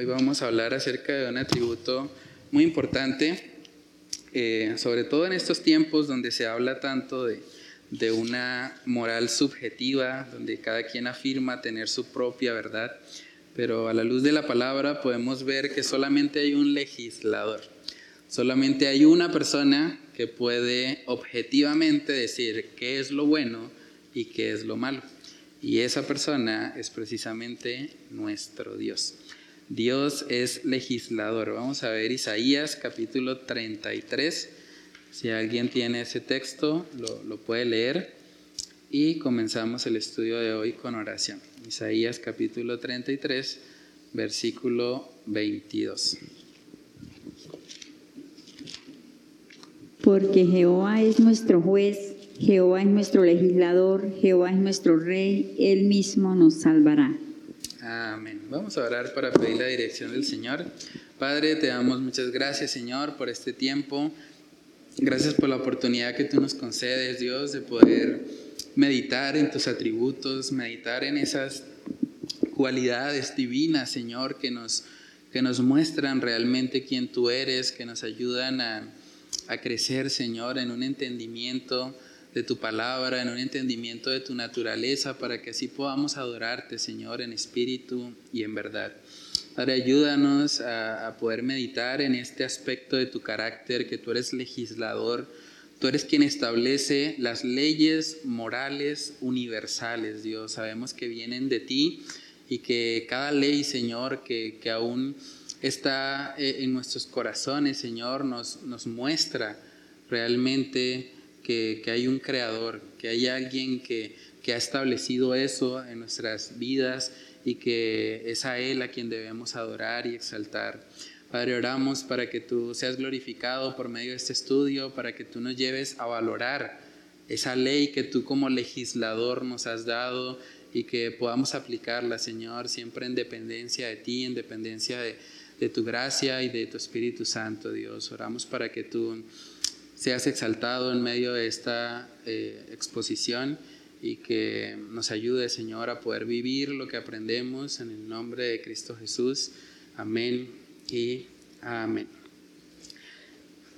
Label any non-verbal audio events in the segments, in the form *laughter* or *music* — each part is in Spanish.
Hoy vamos a hablar acerca de un atributo muy importante, eh, sobre todo en estos tiempos donde se habla tanto de, de una moral subjetiva, donde cada quien afirma tener su propia verdad, pero a la luz de la palabra podemos ver que solamente hay un legislador, solamente hay una persona que puede objetivamente decir qué es lo bueno y qué es lo malo. Y esa persona es precisamente nuestro Dios. Dios es legislador. Vamos a ver Isaías capítulo 33. Si alguien tiene ese texto, lo, puede leer. Y comenzamos el estudio de hoy con oración. Isaías capítulo 33, versículo 22. Porque Jehová es nuestro juez Jehová es nuestro legislador, Jehová es nuestro rey, Él mismo nos salvará. Amén. Vamos a orar para pedir la dirección del Señor. Padre, te damos muchas gracias, Señor, por este tiempo. Gracias por la oportunidad que tú nos concedes, Dios, de poder meditar en tus atributos, meditar en esas cualidades divinas, Señor, que nos, que nos muestran realmente quién tú eres, que nos ayudan a, a crecer, Señor, en un entendimiento de tu palabra, en un entendimiento de tu naturaleza, para que así podamos adorarte, Señor, en espíritu y en verdad. Padre, ayúdanos a, poder meditar en este aspecto de tu carácter, que tú eres legislador, tú eres quien establece las leyes morales universales, Dios. Sabemos que vienen de ti y que cada ley, Señor, que, que aún está eh, en nuestros corazones, Señor, nos, nos muestra realmente que, hay un creador, que hay alguien que, que ha establecido eso en nuestras vidas y que es a Él a quien debemos adorar y exaltar. Padre, oramos para que tú seas glorificado por medio de este estudio, para que tú nos lleves a valorar esa ley que tú como legislador nos has dado y que podamos aplicarla, Señor, siempre en dependencia de ti, en dependencia de, de tu gracia y de tu Espíritu Santo, Dios. Oramos para que tú seas exaltado en medio de esta eh, exposición y que nos ayude, Señor, a poder vivir lo que aprendemos en el nombre de Cristo Jesús. Amén y amén.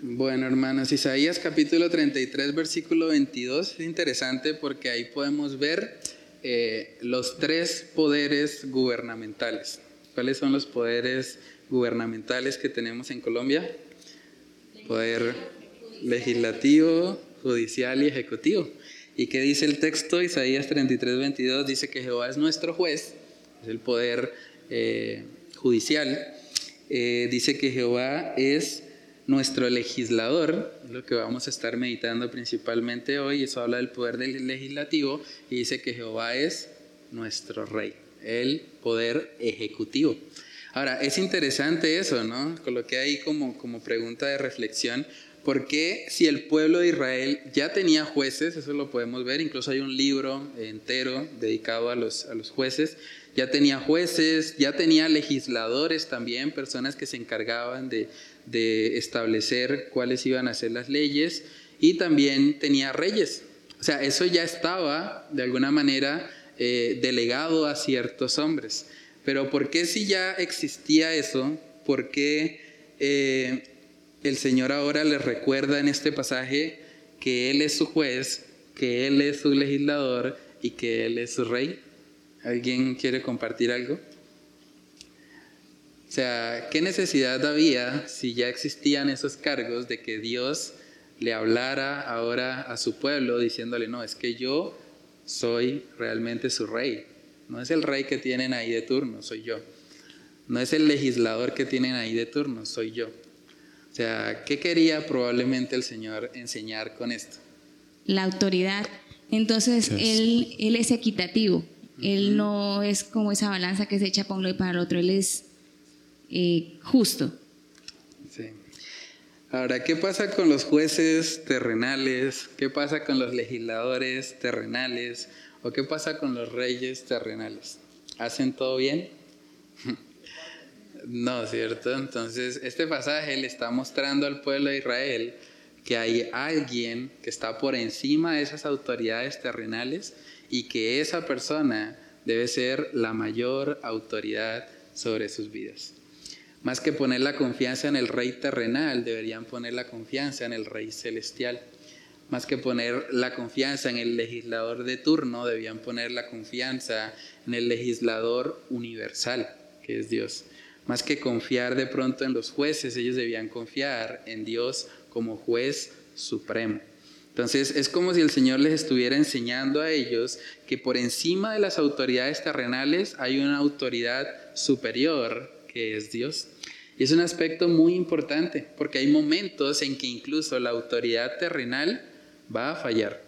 Bueno, hermanos, Isaías capítulo 33, versículo 22 es interesante porque ahí podemos ver eh, los tres poderes gubernamentales. ¿Cuáles son los poderes gubernamentales que tenemos en Colombia? Poder legislativo, judicial y ejecutivo. ¿Y qué dice el texto? Isaías 33, 22 dice que Jehová es nuestro juez, es el poder eh, judicial. Eh, dice que Jehová es nuestro legislador, lo que vamos a estar meditando principalmente hoy, eso habla del poder del legislativo, y dice que Jehová es nuestro rey, el poder ejecutivo. Ahora, es interesante eso, ¿no? Coloqué ahí como, como pregunta de reflexión, ¿Por qué si el pueblo de Israel ya tenía jueces, eso lo podemos ver, incluso hay un libro entero dedicado a los, a los jueces, ya tenía jueces, ya tenía legisladores también, personas que se encargaban de, de establecer cuáles iban a ser las leyes, y también tenía reyes. O sea, eso ya estaba de alguna manera eh, delegado a ciertos hombres. Pero ¿por qué si ya existía eso? ¿Por qué eh, el Señor ahora les recuerda en este pasaje que Él es su juez, que Él es su legislador y que Él es su rey. ¿Alguien quiere compartir algo? O sea, ¿qué necesidad había si ya existían esos cargos de que Dios le hablara ahora a su pueblo diciéndole, no, es que yo soy realmente su rey. No es el rey que tienen ahí de turno, soy yo. No es el legislador que tienen ahí de turno, soy yo. O sea, ¿qué quería probablemente el Señor enseñar con esto? La autoridad. Entonces, él, él es equitativo. Él no es como esa balanza que se echa para uno y para el otro. Él es eh, justo. Sí. Ahora, ¿qué pasa con los jueces terrenales? ¿Qué pasa con los legisladores terrenales? ¿O qué pasa con los reyes terrenales? ¿Hacen todo bien? No, ¿cierto? Entonces, este pasaje le está mostrando al pueblo de Israel que hay alguien que está por encima de esas autoridades terrenales y que esa persona debe ser la mayor autoridad sobre sus vidas. Más que poner la confianza en el rey terrenal, deberían poner la confianza en el rey celestial. Más que poner la confianza en el legislador de turno, debían poner la confianza en el legislador universal, que es Dios. Más que confiar de pronto en los jueces, ellos debían confiar en Dios como juez supremo. Entonces es como si el Señor les estuviera enseñando a ellos que por encima de las autoridades terrenales hay una autoridad superior que es Dios. Y es un aspecto muy importante porque hay momentos en que incluso la autoridad terrenal va a fallar.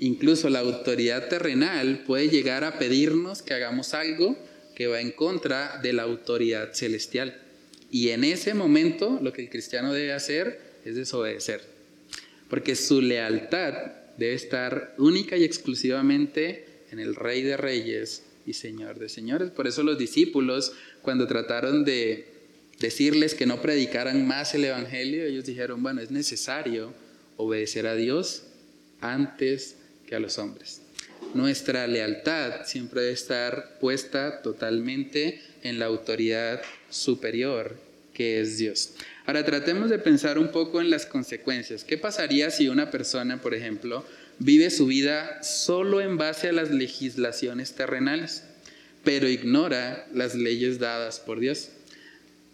Incluso la autoridad terrenal puede llegar a pedirnos que hagamos algo que va en contra de la autoridad celestial. Y en ese momento lo que el cristiano debe hacer es desobedecer porque su lealtad debe estar única y exclusivamente en el Rey de Reyes y Señor de Señores. Por eso los discípulos, cuando trataron de decirles que no predicaran más el Evangelio, ellos dijeron, bueno, es necesario obedecer a Dios antes que a los hombres. Nuestra lealtad siempre debe estar puesta totalmente en la autoridad superior que es Dios. Ahora tratemos de pensar un poco en las consecuencias. ¿Qué pasaría si una persona, por ejemplo, vive su vida solo en base a las legislaciones terrenales, pero ignora las leyes dadas por Dios?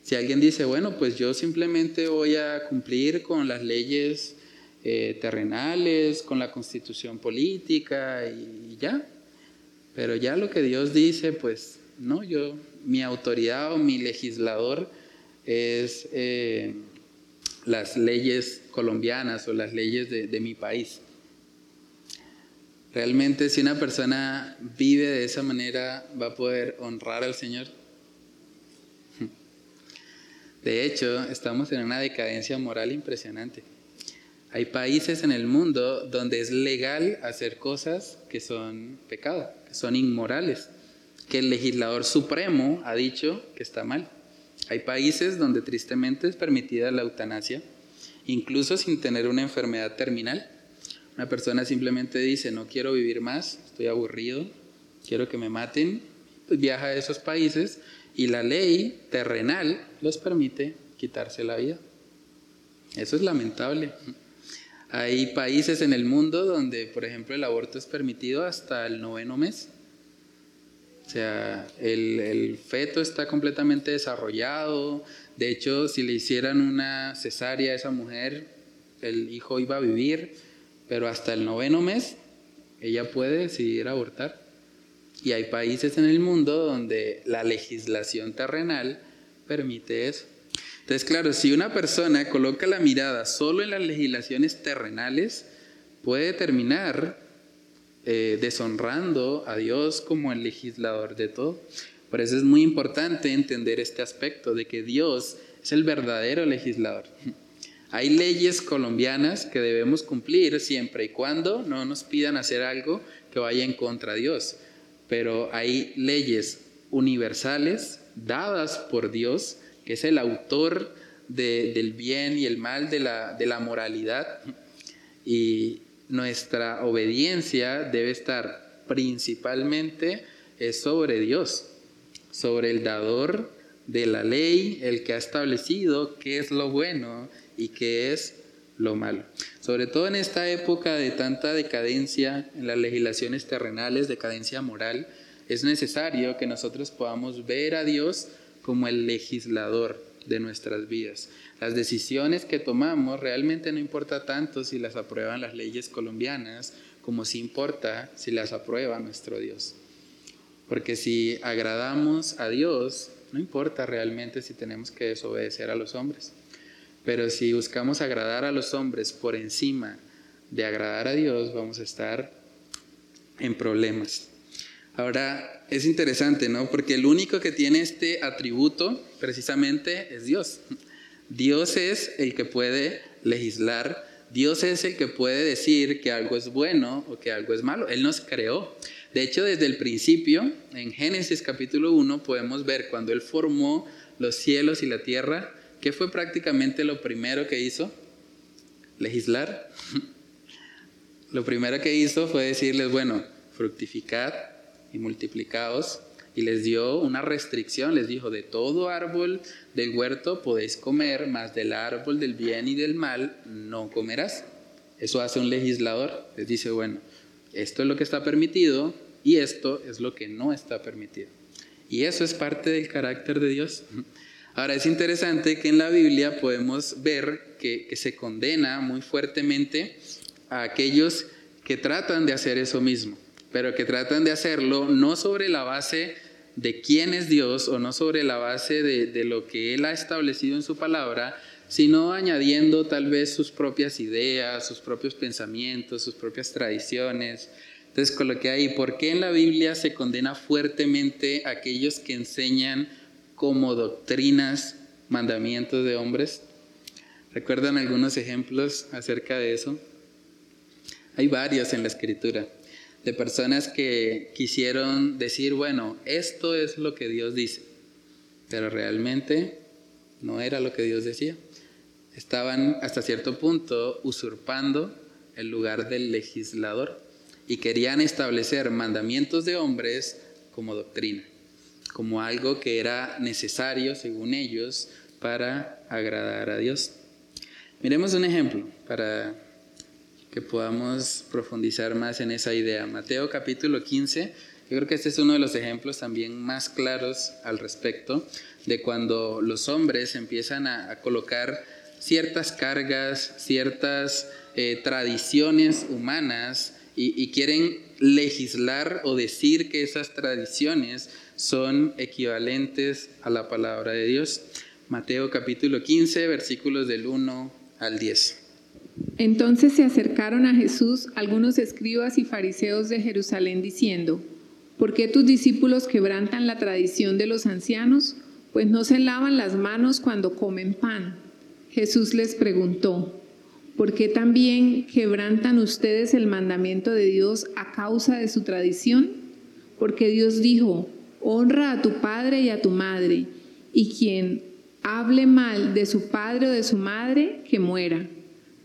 Si alguien dice, bueno, pues yo simplemente voy a cumplir con las leyes eh, terrenales, con la constitución política y ya, pero ya lo que Dios dice, pues no, yo, mi autoridad o mi legislador, es eh, las leyes colombianas o las leyes de, mi país. Realmente si una persona vive de esa manera va a poder honrar al Señor. *laughs* De hecho, estamos en una decadencia moral impresionante. Hay países en el mundo donde es legal hacer cosas que son pecado, que son inmorales, que el legislador supremo ha dicho que está mal. Hay países donde tristemente es permitida la eutanasia, incluso sin tener una enfermedad terminal. Una persona simplemente dice, no quiero vivir más, estoy aburrido, quiero que me maten, pues viaja a esos países y la ley terrenal los permite quitarse la vida. Eso es lamentable. Hay países en el mundo donde, por ejemplo, el aborto es permitido hasta el noveno mes. O sea, el, feto está completamente desarrollado. De hecho, si le hicieran una cesárea a esa mujer, el hijo iba a vivir, pero hasta el noveno mes ella puede decidir abortar. Y hay países en el mundo donde la legislación terrenal permite eso. Entonces, claro, si una persona coloca la mirada solo en las legislaciones terrenales, puede terminar eh, deshonrando a Dios como el legislador de todo. Por eso es muy importante entender este aspecto de que Dios es el verdadero legislador. *laughs* Hay leyes colombianas que debemos cumplir siempre y cuando no nos pidan hacer algo que vaya en contra de Dios. Pero hay leyes universales dadas por Dios, es el autor del bien y el mal, de la, de la moralidad. Y, nuestra obediencia debe estar principalmente sobre Dios, sobre el dador de la ley, el que ha establecido qué es lo bueno y qué es lo malo. Sobre todo en esta época de tanta decadencia en las legislaciones terrenales, decadencia moral, es necesario que nosotros podamos ver a Dios como el legislador de nuestras vidas. Las decisiones que tomamos realmente no importa tanto si las aprueban las leyes colombianas como si importa si las aprueba nuestro Dios. Porque si agradamos a Dios, no importa realmente si tenemos que desobedecer a los hombres. Pero si buscamos agradar a los hombres por encima de agradar a Dios, vamos a estar en problemas. Ahora, es interesante, ¿no? Porque el único que tiene este atributo precisamente es Dios. Dios es el que puede legislar, Dios es el que puede decir que algo es bueno o que algo es malo. Él nos creó. De hecho, desde el principio, en Génesis capítulo 1, podemos ver cuando Él formó los cielos y la tierra, ¿qué fue prácticamente lo primero que hizo? Legislar. *laughs* Lo primero que hizo fue decirles, bueno, fructificad y multiplicaos y les dio una restricción, les dijo, de todo árbol del huerto podéis comer, mas del árbol del bien y del mal no comerás. Eso hace un legislador, les dice, bueno, esto es lo que está permitido y esto es lo que no está permitido. Y eso es parte del carácter de Dios. *laughs* Ahora es interesante que en la Biblia podemos ver que, que se condena muy fuertemente a aquellos que tratan de hacer eso mismo pero que tratan de hacerlo no sobre la base de quién es Dios o no sobre la base de, lo que Él ha establecido en su palabra, sino añadiendo tal vez sus propias ideas, sus propios pensamientos, sus propias tradiciones. Entonces coloqué ahí, ¿por qué en la Biblia se condena fuertemente a aquellos que enseñan como doctrinas mandamientos de hombres? ¿Recuerdan algunos ejemplos acerca de eso? Hay varios en la escritura de personas que quisieron decir, bueno, esto es lo que Dios dice, pero realmente no era lo que Dios decía. Estaban hasta cierto punto usurpando el lugar del legislador y querían establecer mandamientos de hombres como doctrina, como algo que era necesario, según ellos, para agradar a Dios. Miremos un ejemplo para que podamos profundizar más en esa idea. Mateo capítulo 15, yo creo que este es uno de los ejemplos también más claros al respecto de cuando los hombres empiezan a, colocar ciertas cargas, ciertas eh, tradiciones humanas y, y quieren legislar o decir que esas tradiciones son equivalentes a la palabra de Dios. Mateo capítulo 15, versículos del 1 al 10. Entonces se acercaron a Jesús algunos escribas y fariseos de Jerusalén diciendo, ¿por qué tus discípulos quebrantan la tradición de los ancianos? Pues no se lavan las manos cuando comen pan. Jesús les preguntó, ¿por qué también quebrantan ustedes el mandamiento de Dios a causa de su tradición? Porque Dios dijo, honra a tu padre y a tu madre, y quien hable mal de su padre o de su madre, que muera.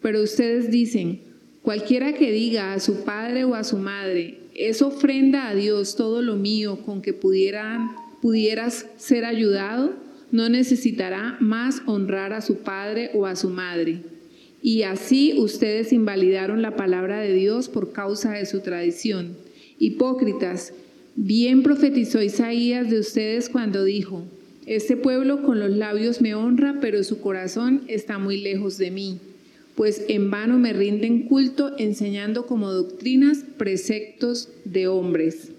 Pero ustedes dicen, cualquiera que diga a su padre o a su madre, es ofrenda a Dios todo lo mío con que pudieran, pudieras ser ayudado, no necesitará más honrar a su padre o a su madre. Y así ustedes invalidaron la palabra de Dios por causa de su tradición. Hipócritas, bien profetizó Isaías de ustedes cuando dijo, este pueblo con los labios me honra, pero su corazón está muy lejos de mí pues en vano me rinden culto enseñando como doctrinas preceptos de hombres.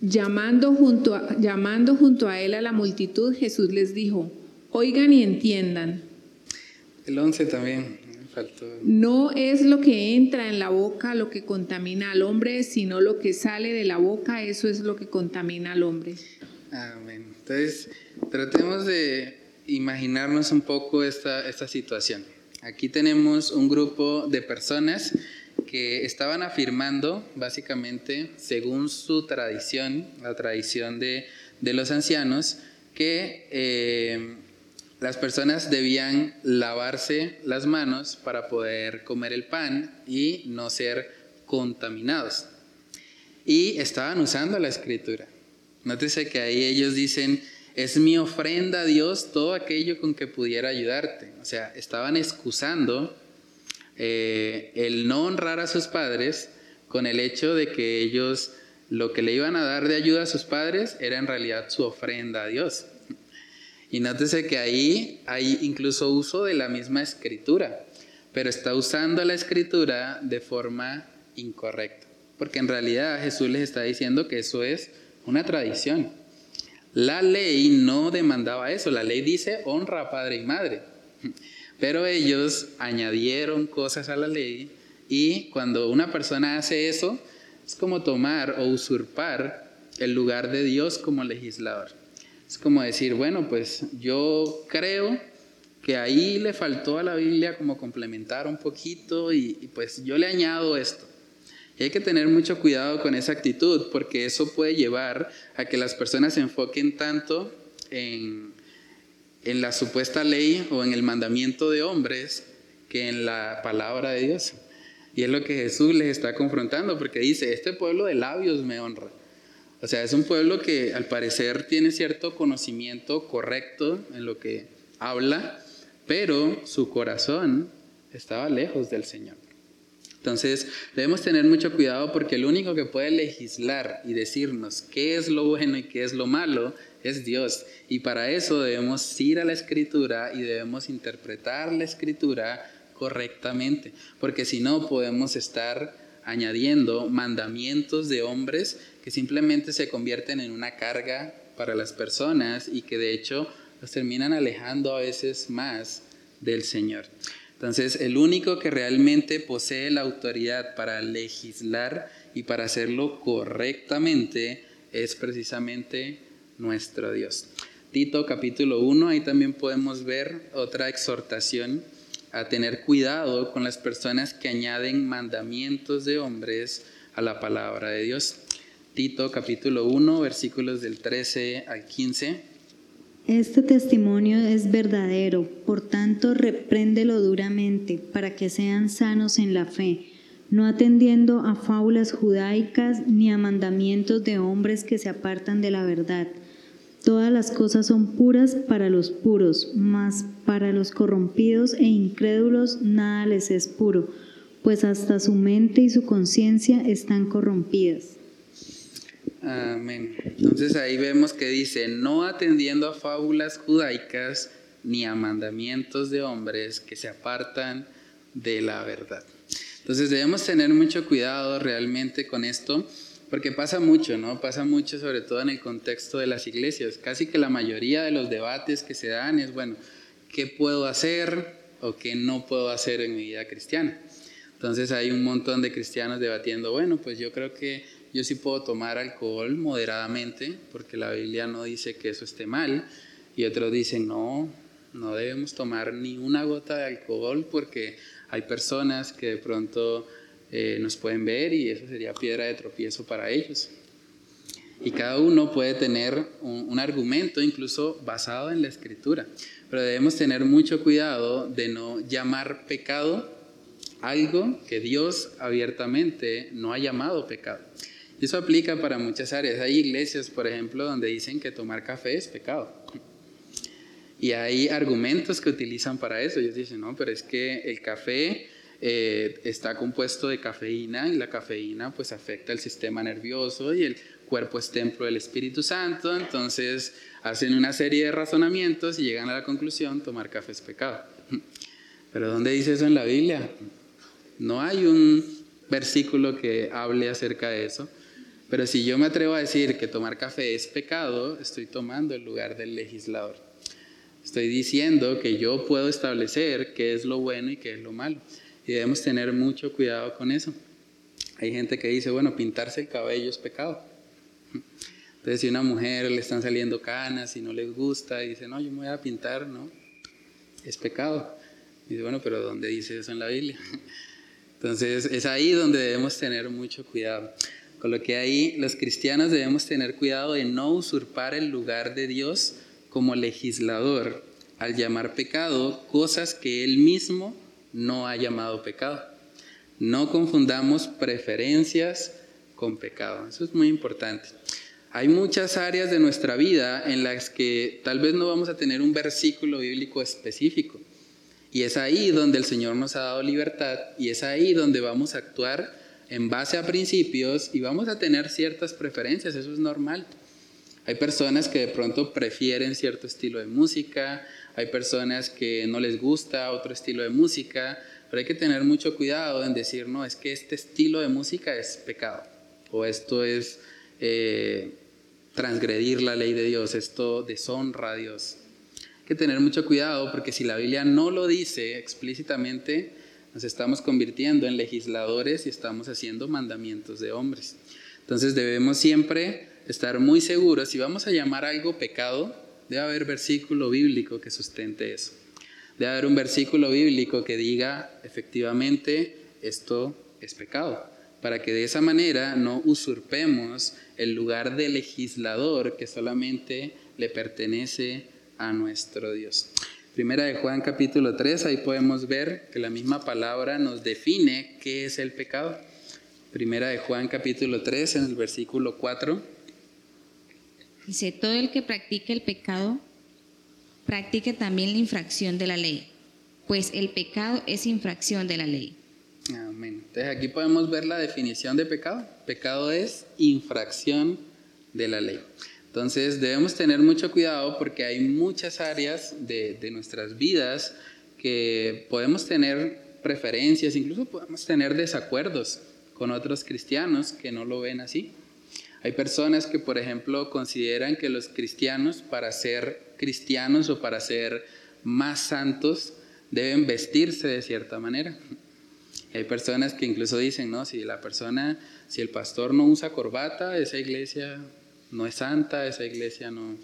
Llamando junto, a, llamando junto a él a la multitud, Jesús les dijo, oigan y entiendan. El 11 también, faltó. No es lo que entra en la boca lo que contamina al hombre, sino lo que sale de la boca, eso es lo que contamina al hombre. Amén. Entonces, tratemos de imaginarnos un poco esta, esta situación. Aquí tenemos un grupo de personas que estaban afirmando, básicamente, según su tradición, la tradición de, los ancianos, que eh, las personas debían lavarse las manos para poder comer el pan y no ser contaminados. Y estaban usando la escritura. Nótese que ahí ellos dicen, es mi ofrenda a Dios todo aquello con que pudiera ayudarte. O sea, estaban excusando eh, el no honrar a sus padres con el hecho de que ellos lo que le iban a dar de ayuda a sus padres era en realidad su ofrenda a Dios. Y nótese que ahí hay incluso uso de la misma escritura, pero está usando la escritura de forma incorrecta, porque en realidad Jesús les está diciendo que eso es una tradición. La ley no demandaba eso, la ley dice honra a padre y madre, pero ellos añadieron cosas a la ley y cuando una persona hace eso, es como tomar o usurpar el lugar de Dios como legislador. Es como decir, bueno, pues yo creo que ahí le faltó a la Biblia como complementar un poquito y, y pues yo le añado esto. Y hay que tener mucho cuidado con esa actitud porque eso puede llevar a que las personas se enfoquen tanto en, en la supuesta ley o en el mandamiento de hombres que en la palabra de Dios. Y es lo que Jesús les está confrontando porque dice, este pueblo de labios me honra. O sea, es un pueblo que al parecer tiene cierto conocimiento correcto en lo que habla, pero su corazón estaba lejos del Señor. Entonces, debemos tener mucho cuidado porque el único que puede legislar y decirnos qué es lo bueno y qué es lo malo es Dios. Y para eso debemos ir a la escritura y debemos interpretar la escritura correctamente, porque si no podemos estar añadiendo mandamientos de hombres que simplemente se convierten en una carga para las personas y que de hecho los terminan alejando a veces más del Señor. Entonces, el único que realmente posee la autoridad para legislar y para hacerlo correctamente es precisamente nuestro Dios. Tito capítulo 1, ahí también podemos ver otra exhortación a tener cuidado con las personas que añaden mandamientos de hombres a la palabra de Dios. Tito capítulo 1, versículos del 13 al 15. Este testimonio es verdadero, por tanto repréndelo duramente, para que sean sanos en la fe, no atendiendo a fábulas judaicas ni a mandamientos de hombres que se apartan de la verdad. Todas las cosas son puras para los puros, mas para los corrompidos e incrédulos nada les es puro, pues hasta su mente y su conciencia están corrompidas. Amén. Entonces ahí vemos que dice, no atendiendo a fábulas judaicas ni a mandamientos de hombres que se apartan de la verdad. Entonces debemos tener mucho cuidado realmente con esto, porque pasa mucho, ¿no? Pasa mucho sobre todo en el contexto de las iglesias. Casi que la mayoría de los debates que se dan es, bueno, ¿qué puedo hacer o qué no puedo hacer en mi vida cristiana? Entonces hay un montón de cristianos debatiendo, bueno, pues yo creo que yo sí puedo tomar alcohol moderadamente, porque la Biblia no dice que eso esté mal, y otros dicen, no, no debemos tomar ni una gota de alcohol porque hay personas que de pronto eh, nos pueden ver y eso sería piedra de tropiezo para ellos. Y cada uno puede tener un, un argumento incluso basado en la escritura, pero debemos tener mucho cuidado de no llamar pecado algo que Dios abiertamente no ha llamado pecado. Y eso aplica para muchas áreas. Hay iglesias, por ejemplo, donde dicen que tomar café es pecado. Y hay argumentos que utilizan para eso. Ellos dicen, no, pero es que el café eh, está compuesto de cafeína y la cafeína pues afecta el sistema nervioso y el cuerpo es templo del Espíritu Santo. Entonces hacen una serie de razonamientos y llegan a la conclusión, tomar café es pecado. Pero ¿dónde dice eso en la Biblia? No hay un versículo que hable acerca de eso. Pero si yo me atrevo a decir que tomar café es pecado, estoy tomando el lugar del legislador. Estoy diciendo que yo puedo establecer qué es lo bueno y qué es lo malo. Y debemos tener mucho cuidado con eso. Hay gente que dice, bueno, pintarse el cabello es pecado. Entonces, si a una mujer le están saliendo canas y no les gusta, y dice, no, yo me voy a pintar, no, es pecado. Y dice, bueno, pero ¿dónde dice eso en la Biblia? *laughs* Entonces, es ahí donde debemos tener mucho cuidado. Con lo que ahí los cristianos debemos tener cuidado de no usurpar el lugar de Dios como legislador al llamar pecado cosas que Él mismo no ha llamado pecado. No confundamos preferencias con pecado. Eso es muy importante. Hay muchas áreas de nuestra vida en las que tal vez no vamos a tener un versículo bíblico específico. Y es ahí donde el Señor nos ha dado libertad y es ahí donde vamos a actuar en base a principios y vamos a tener ciertas preferencias, eso es normal. Hay personas que de pronto prefieren cierto estilo de música, hay personas que no les gusta otro estilo de música, pero hay que tener mucho cuidado en decir, no, es que este estilo de música es pecado, o esto es eh, transgredir la ley de Dios, esto deshonra a Dios. Hay que tener mucho cuidado porque si la Biblia no lo dice explícitamente, nos estamos convirtiendo en legisladores y estamos haciendo mandamientos de hombres. Entonces debemos siempre estar muy seguros, si vamos a llamar algo pecado, debe haber versículo bíblico que sustente eso. Debe haber un versículo bíblico que diga efectivamente esto es pecado, para que de esa manera no usurpemos el lugar de legislador que solamente le pertenece a nuestro Dios. Primera de Juan capítulo 3, ahí podemos ver que la misma palabra nos define qué es el pecado. Primera de Juan capítulo 3, en el versículo 4. Dice, todo el que practique el pecado, practique también la infracción de la ley, pues el pecado es infracción de la ley. Amén. Entonces aquí podemos ver la definición de pecado. Pecado es infracción de la ley. Entonces debemos tener mucho cuidado porque hay muchas áreas de, nuestras vidas que podemos tener preferencias, incluso podemos tener desacuerdos con otros cristianos que no lo ven así. Hay personas que, por ejemplo, consideran que los cristianos, para ser cristianos o para ser más santos, deben vestirse de cierta manera. hay personas que incluso dicen, no, si la persona, si el pastor no usa corbata, esa iglesia no es santa, esa iglesia no,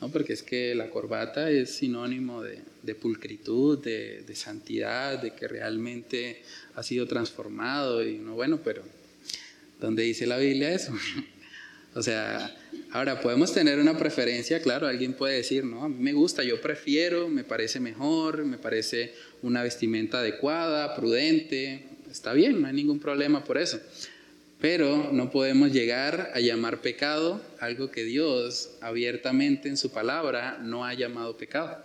no porque es que la corbata es sinónimo de, pulcritud, de, de, santidad, de que realmente ha sido transformado y no, bueno, pero ¿dónde dice la Biblia eso? *laughs* O sea, ahora podemos tener una preferencia, claro, alguien puede decir, no, a mí me gusta, yo prefiero, me parece mejor, me parece una vestimenta adecuada, prudente, está bien, no hay ningún problema por eso. Pero no podemos llegar a llamar pecado algo que Dios abiertamente en su palabra no ha llamado pecado.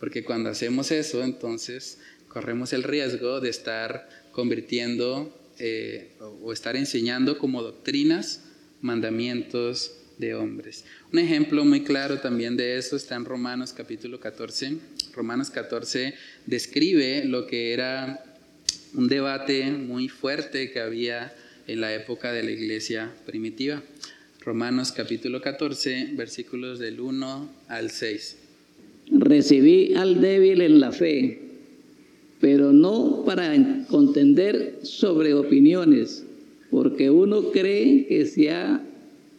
Porque cuando hacemos eso, entonces corremos el riesgo de estar convirtiendo eh, o estar enseñando como doctrinas mandamientos de hombres. Un ejemplo muy claro también de eso está en Romanos capítulo 14. Romanos 14 describe lo que era un debate muy fuerte que había en la época de la iglesia primitiva. Romanos capítulo 14, versículos del 1 al 6. Recibí al débil en la fe, pero no para contender sobre opiniones porque uno cree que se ha,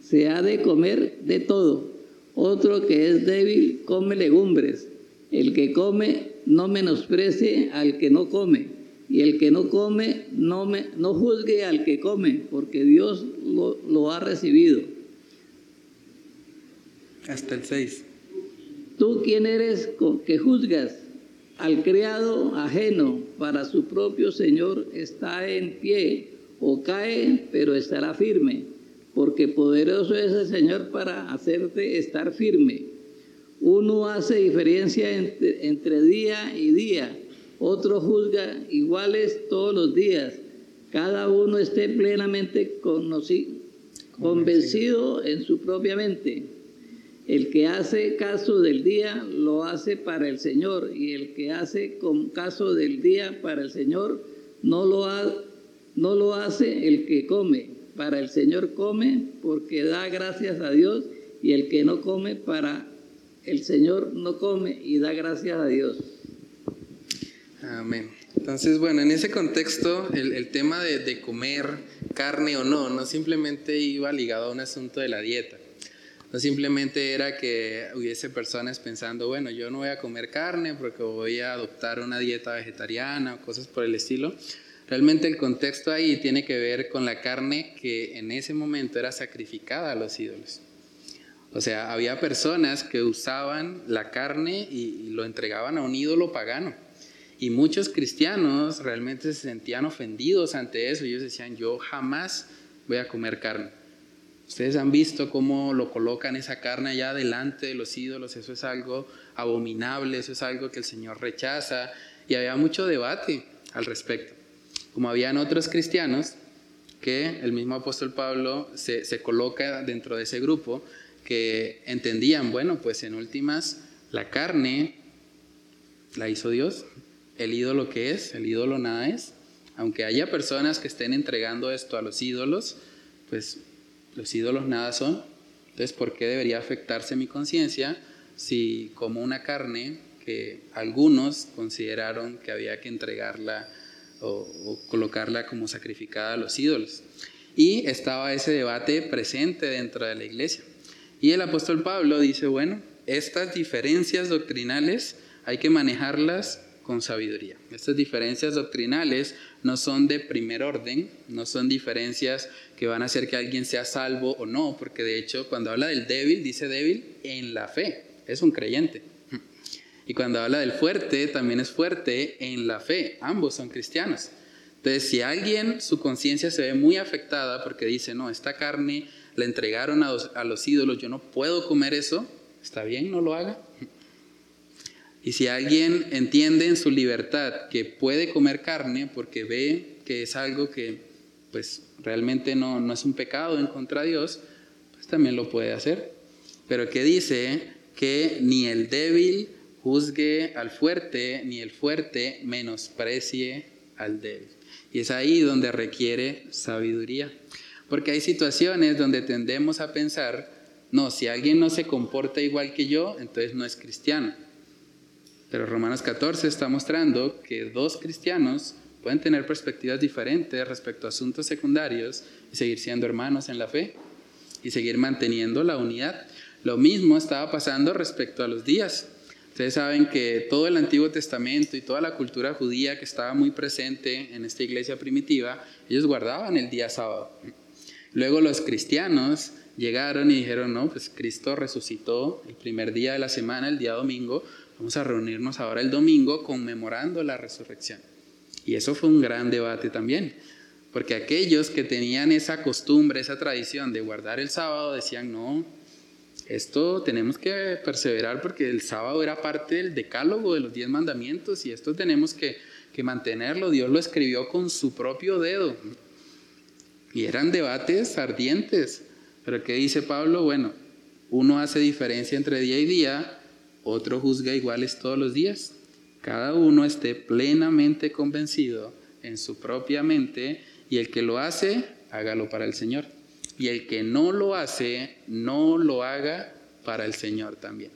se ha de comer de todo, otro que es débil come legumbres, el que come no menosprecie al que no come, y el que no come no, me, no juzgue al que come, porque Dios lo, lo ha recibido. Hasta el 6. ¿Tú quién eres que juzgas? Al criado ajeno para su propio Señor está en pie o cae, pero estará firme, porque poderoso es el Señor para hacerte estar firme. Uno hace diferencia entre, día y día, otro juzga iguales todos los días. Cada uno esté plenamente convencido en su propia mente. El que hace caso del día lo hace para el Señor y el que hace caso del día para el Señor no lo, ha, no lo hace el que come, para el Señor come porque da gracias a Dios y el que no come para el Señor no come y da gracias a Dios. Amén. Entonces, bueno, en ese contexto, el, tema de, comer carne o no, no simplemente iba ligado a un asunto de la dieta. No simplemente era que hubiese personas pensando, bueno, yo no voy a comer carne porque voy a adoptar una dieta vegetariana o cosas por el estilo, Realmente el contexto ahí tiene que ver con la carne que en ese momento era sacrificada a los ídolos. O sea, había personas que usaban la carne y, lo entregaban a un ídolo pagano. Y muchos cristianos realmente se sentían ofendidos ante eso. Ellos decían, yo jamás voy a comer carne. Ustedes han visto cómo lo colocan esa carne allá delante de los ídolos. Eso es algo abominable, eso es algo que el Señor rechaza. Y había mucho debate al respecto como habían otros cristianos, que el mismo apóstol Pablo se, coloca dentro de ese grupo, que entendían, bueno, pues en últimas, la carne la hizo Dios, el ídolo que es, el ídolo nada es. Aunque haya personas que estén entregando esto a los ídolos, pues los ídolos nada son. Entonces, ¿por qué debería afectarse mi conciencia si como una carne que algunos consideraron que había que entregarla o, colocarla como sacrificada a los ídolos. Y estaba ese debate presente dentro de la iglesia. Y el apóstol Pablo dice, bueno, estas diferencias doctrinales hay que manejarlas con sabiduría. Estas diferencias doctrinales no son de primer orden, no son diferencias que van a hacer que alguien sea salvo o no, porque de hecho cuando habla del débil, dice débil en la fe, es un creyente. Y cuando habla del fuerte, también es fuerte en la fe. Ambos son cristianos. Entonces, si alguien, su conciencia se ve muy afectada porque dice, no, esta carne la entregaron a los, a los ídolos, yo no puedo comer eso, está bien, no lo haga. Y si alguien entiende en su libertad que puede comer carne porque ve que es algo que pues realmente no, no es un pecado en contra de Dios, pues también lo puede hacer. Pero que dice que ni el débil juzgue al fuerte, ni el fuerte menosprecie al débil. Y es ahí donde requiere sabiduría. Porque hay situaciones donde tendemos a pensar, no, si alguien no se comporta igual que yo, entonces no es cristiano. Pero Romanos 14 está mostrando que dos cristianos pueden tener perspectivas diferentes respecto a asuntos secundarios y seguir siendo hermanos en la fe y seguir manteniendo la unidad. Lo mismo estaba pasando respecto a los días. Ustedes saben que todo el Antiguo Testamento y toda la cultura judía que estaba muy presente en esta iglesia primitiva, ellos guardaban el día sábado. Luego los cristianos llegaron y dijeron, no, pues Cristo resucitó el primer día de la semana, el día domingo, Vamos a reunirnos ahora el domingo conmemorando la resurrección. Y eso fue un gran debate también, porque aquellos que tenían esa costumbre, esa tradición de guardar el sábado, decían, no, esto tenemos que perseverar porque el sábado era parte del decálogo de los diez mandamientos y esto tenemos que, que mantenerlo. Dios lo escribió con su propio dedo. Y eran debates ardientes. Pero ¿qué dice Pablo? Bueno, uno hace diferencia entre día y día otro juzga iguales todos los días. Cada uno esté plenamente convencido en su propia mente y el que lo hace, hágalo para el Señor. Y el que no lo hace, no lo haga para el Señor también.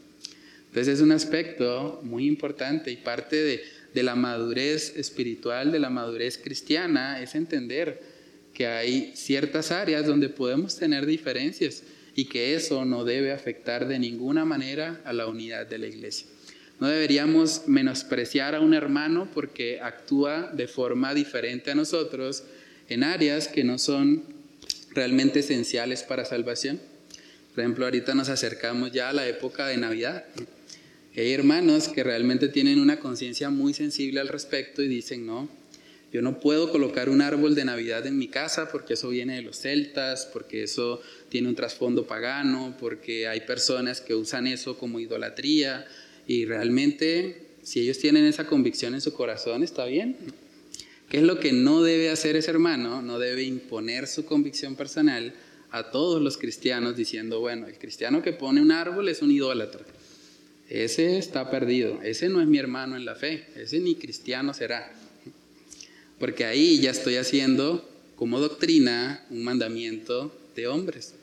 Entonces es un aspecto muy importante y parte de, de la madurez espiritual, de la madurez cristiana, es entender que hay ciertas áreas donde podemos tener diferencias y que eso no debe afectar de ninguna manera a la unidad de la iglesia. No deberíamos menospreciar a un hermano porque actúa de forma diferente a nosotros en áreas que no son realmente esenciales para salvación. Por ejemplo, ahorita nos acercamos ya a la época de Navidad. hay hermanos que realmente tienen una conciencia muy sensible al respecto y dicen, no, yo no puedo colocar un árbol de Navidad en mi casa porque eso viene de los celtas, porque eso tiene un trasfondo pagano, porque hay personas que usan eso como idolatría y realmente si ellos tienen esa convicción en su corazón está bien. ¿Qué es lo que no debe hacer ese hermano? No debe imponer su convicción personal a todos los cristianos diciendo, bueno, el cristiano que pone un árbol es un idólatra. Ese está perdido, ese no es mi hermano en la fe, ese ni cristiano será porque ahí ya estoy haciendo como doctrina un mandamiento de hombres.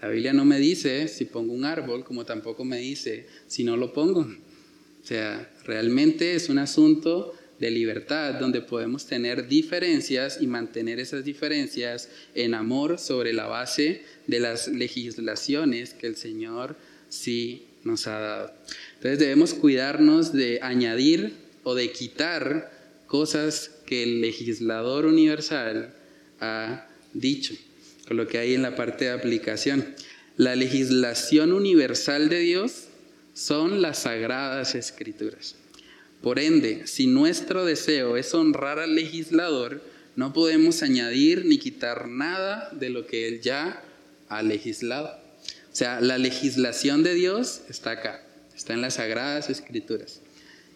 La Biblia no me dice si pongo un árbol, como tampoco me dice si no lo pongo. O sea, realmente es un asunto de libertad donde podemos tener diferencias y mantener esas diferencias en amor sobre la base de las legislaciones que el Señor sí nos ha dado. Entonces debemos cuidarnos de añadir o de quitar cosas que el legislador universal ha dicho, con lo que hay en la parte de aplicación. La legislación universal de Dios son las sagradas escrituras. Por ende, si nuestro deseo es honrar al legislador, no podemos añadir ni quitar nada de lo que él ya ha legislado. O sea, la legislación de Dios está acá, está en las sagradas escrituras.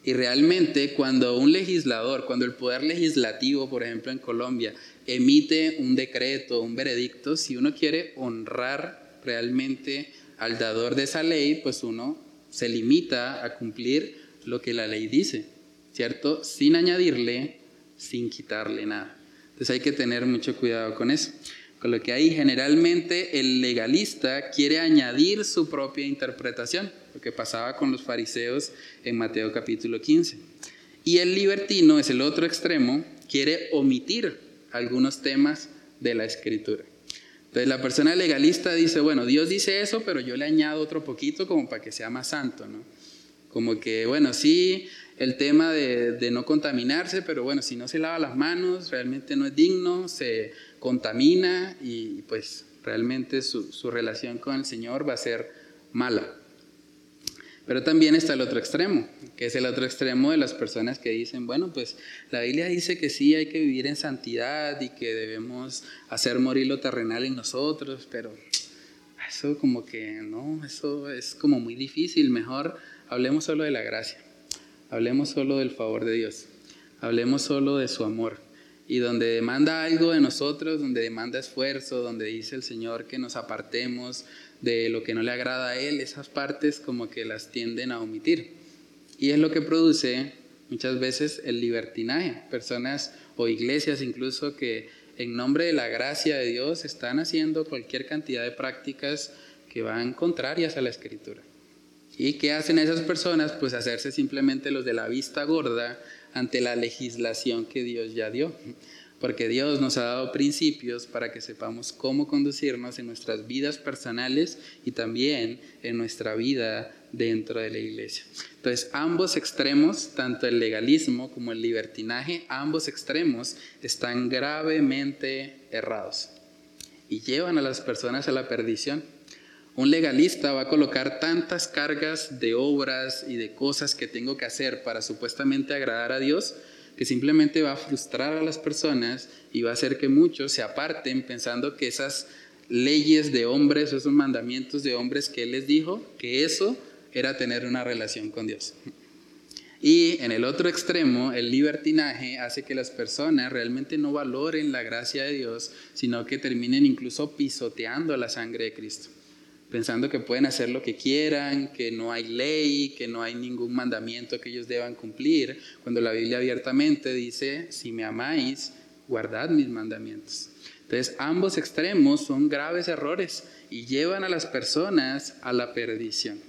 Y realmente cuando un legislador, cuando el poder legislativo, por ejemplo en Colombia, emite un decreto, un veredicto, si uno quiere honrar realmente al dador de esa ley, pues uno se limita a cumplir lo que la ley dice, ¿cierto? Sin añadirle, sin quitarle nada. Entonces hay que tener mucho cuidado con eso. Con lo que ahí generalmente el legalista quiere añadir su propia interpretación lo que pasaba con los fariseos en Mateo capítulo 15. Y el libertino es el otro extremo, quiere omitir algunos temas de la escritura. Entonces la persona legalista dice, bueno, Dios dice eso, pero yo le añado otro poquito como para que sea más santo, ¿no? Como que, bueno, sí, el tema de, no contaminarse, pero bueno, si no se lava las manos, realmente no es digno, se contamina y pues realmente su, su relación con el Señor va a ser mala. Pero también está el otro extremo, que es el otro extremo de las personas que dicen, bueno, pues la Biblia dice que sí hay que vivir en santidad y que debemos hacer morir lo terrenal en nosotros, pero eso como que no, eso es como muy difícil, mejor hablemos solo de la gracia, hablemos solo del favor de Dios, hablemos solo de su amor. Y donde demanda algo de nosotros, donde demanda esfuerzo, donde dice el Señor que nos apartemos de lo que no le agrada a Él, esas partes como que las tienden a omitir. Y es lo que produce muchas veces el libertinaje. Personas o iglesias incluso que en nombre de la gracia de Dios están haciendo cualquier cantidad de prácticas que van contrarias a la escritura. ¿Y qué hacen esas personas? Pues hacerse simplemente los de la vista gorda ante la legislación que Dios ya dio porque Dios nos ha dado principios para que sepamos cómo conducirnos en nuestras vidas personales y también en nuestra vida dentro de la iglesia. Entonces, ambos extremos, tanto el legalismo como el libertinaje, ambos extremos están gravemente errados y llevan a las personas a la perdición. Un legalista va a colocar tantas cargas de obras y de cosas que tengo que hacer para supuestamente agradar a Dios, que simplemente va a frustrar a las personas y va a hacer que muchos se aparten pensando que esas leyes de hombres, esos mandamientos de hombres que Él les dijo, que eso era tener una relación con Dios. Y en el otro extremo, el libertinaje hace que las personas realmente no valoren la gracia de Dios, sino que terminen incluso pisoteando la sangre de Cristo pensando que pueden hacer lo que quieran, que no hay ley, que no hay ningún mandamiento que ellos deban cumplir, cuando la Biblia abiertamente dice, si me amáis, guardad mis mandamientos. Entonces, ambos extremos son graves errores y llevan a las personas a la perdición.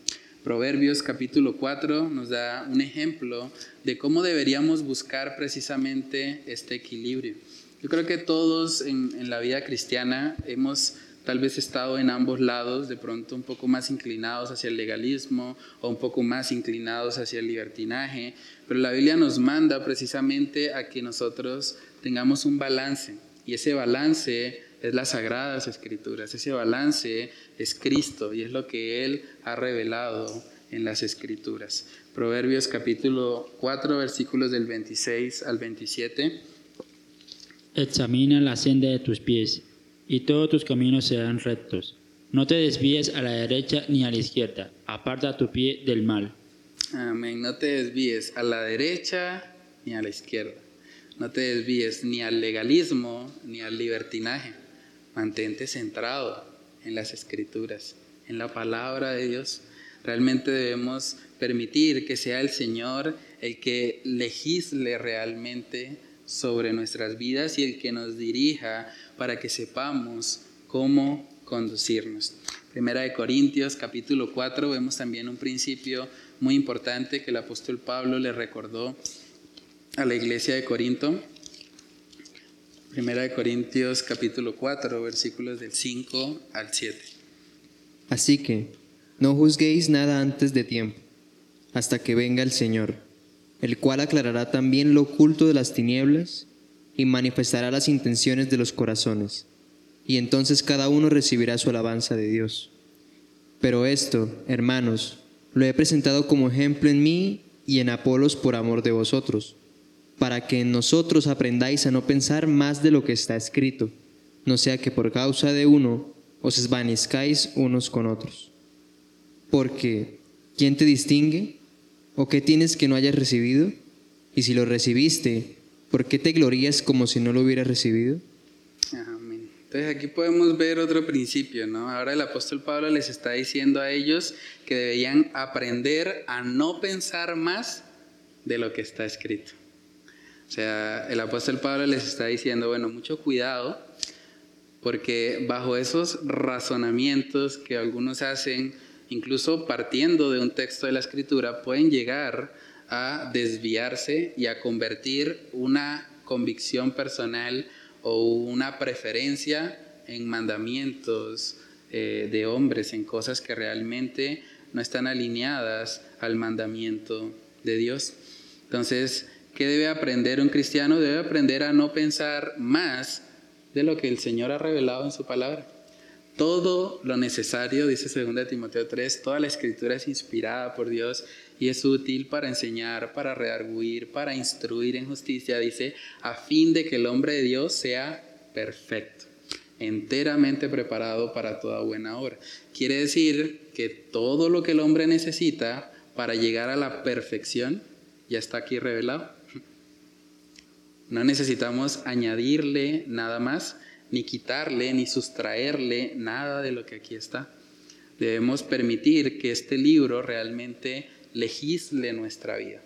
Proverbios capítulo 4 nos da un ejemplo de cómo deberíamos buscar precisamente este equilibrio. Yo creo que todos en, en la vida cristiana hemos tal vez estado en ambos lados, de pronto un poco más inclinados hacia el legalismo o un poco más inclinados hacia el libertinaje, pero la Biblia nos manda precisamente a que nosotros tengamos un balance y ese balance es las sagradas escrituras, ese balance es Cristo y es lo que Él ha revelado en las escrituras. Proverbios capítulo 4 versículos del 26 al 27. Examina la senda de tus pies y todos tus caminos serán rectos. No te desvíes a la derecha ni a la izquierda, aparta tu pie del mal. Amén, no te desvíes a la derecha ni a la izquierda. No te desvíes ni al legalismo ni al libertinaje. Mantente centrado en las escrituras, en la palabra de Dios. Realmente debemos permitir que sea el Señor el que legisle realmente sobre nuestras vidas y el que nos dirija para que sepamos cómo conducirnos. Primera de Corintios capítulo 4 vemos también un principio muy importante que el apóstol Pablo le recordó a la iglesia de Corinto. Primera de Corintios capítulo 4 versículos del 5 al 7. Así que no juzguéis nada antes de tiempo, hasta que venga el Señor el cual aclarará también lo oculto de las tinieblas y manifestará las intenciones de los corazones, y entonces cada uno recibirá su alabanza de Dios. Pero esto, hermanos, lo he presentado como ejemplo en mí y en Apolos por amor de vosotros, para que en nosotros aprendáis a no pensar más de lo que está escrito, no sea que por causa de uno os esvanezcáis unos con otros. Porque, ¿quién te distingue? ¿O qué tienes que no hayas recibido? Y si lo recibiste, ¿por qué te glorías como si no lo hubieras recibido? Amén. Entonces aquí podemos ver otro principio, ¿no? Ahora el apóstol Pablo les está diciendo a ellos que deberían aprender a no pensar más de lo que está escrito. O sea, el apóstol Pablo les está diciendo, bueno, mucho cuidado, porque bajo esos razonamientos que algunos hacen, incluso partiendo de un texto de la escritura, pueden llegar a desviarse y a convertir una convicción personal o una preferencia en mandamientos eh, de hombres, en cosas que realmente no están alineadas al mandamiento de Dios. Entonces, ¿qué debe aprender un cristiano? Debe aprender a no pensar más de lo que el Señor ha revelado en su palabra. Todo lo necesario, dice 2 Timoteo 3, toda la escritura es inspirada por Dios y es útil para enseñar, para redarguir, para instruir en justicia, dice, a fin de que el hombre de Dios sea perfecto, enteramente preparado para toda buena obra. Quiere decir que todo lo que el hombre necesita para llegar a la perfección ya está aquí revelado. *laughs* No necesitamos añadirle nada más, ni quitarle, ni sustraerle nada de lo que aquí está. Debemos permitir que este libro realmente legisle nuestra vida,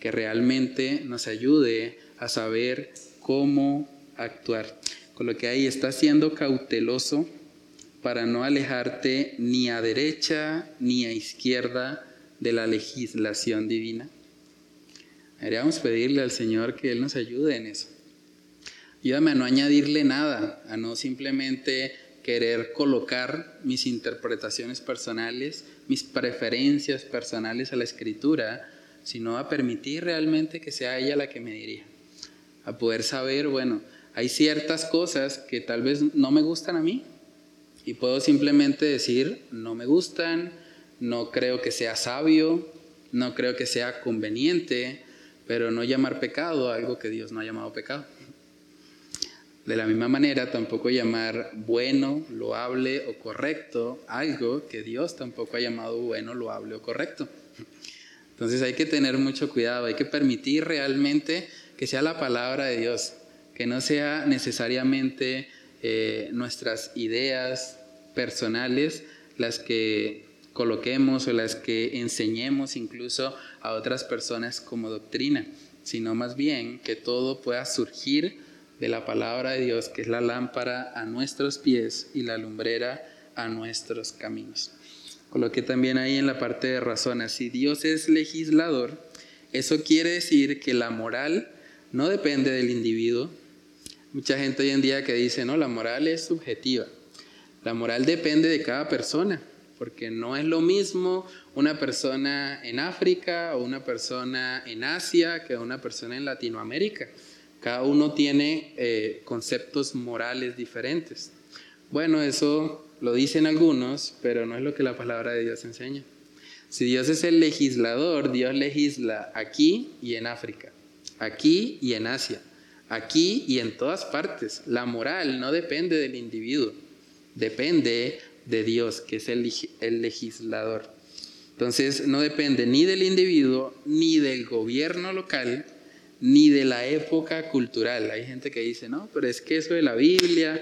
que realmente nos ayude a saber cómo actuar. Con lo que ahí está siendo cauteloso para no alejarte ni a derecha ni a izquierda de la legislación divina. Deberíamos pedirle al Señor que Él nos ayude en eso. Ayúdame a no añadirle nada, a no simplemente querer colocar mis interpretaciones personales, mis preferencias personales a la escritura, sino a permitir realmente que sea ella la que me dirija. A poder saber, bueno, hay ciertas cosas que tal vez no me gustan a mí y puedo simplemente decir, no me gustan, no creo que sea sabio, no creo que sea conveniente, pero no llamar pecado algo que Dios no ha llamado pecado. De la misma manera, tampoco llamar bueno, loable o correcto algo que Dios tampoco ha llamado bueno, loable o correcto. Entonces hay que tener mucho cuidado, hay que permitir realmente que sea la palabra de Dios, que no sea necesariamente eh, nuestras ideas personales las que coloquemos o las que enseñemos incluso a otras personas como doctrina, sino más bien que todo pueda surgir de la palabra de Dios, que es la lámpara a nuestros pies y la lumbrera a nuestros caminos. Coloqué también ahí en la parte de razones, si Dios es legislador, eso quiere decir que la moral no depende del individuo. Mucha gente hoy en día que dice, no, la moral es subjetiva. La moral depende de cada persona porque no es lo mismo una persona en África o una persona en Asia que una persona en Latinoamérica. Cada uno tiene eh, conceptos morales diferentes. Bueno, eso lo dicen algunos, pero no es lo que la palabra de Dios enseña. Si Dios es el legislador, Dios legisla aquí y en África, aquí y en Asia, aquí y en todas partes. La moral no depende del individuo, depende de Dios, que es el, el legislador. Entonces no depende ni del individuo, ni del gobierno local, ni de la época cultural. Hay gente que dice, no, pero es que eso de la Biblia,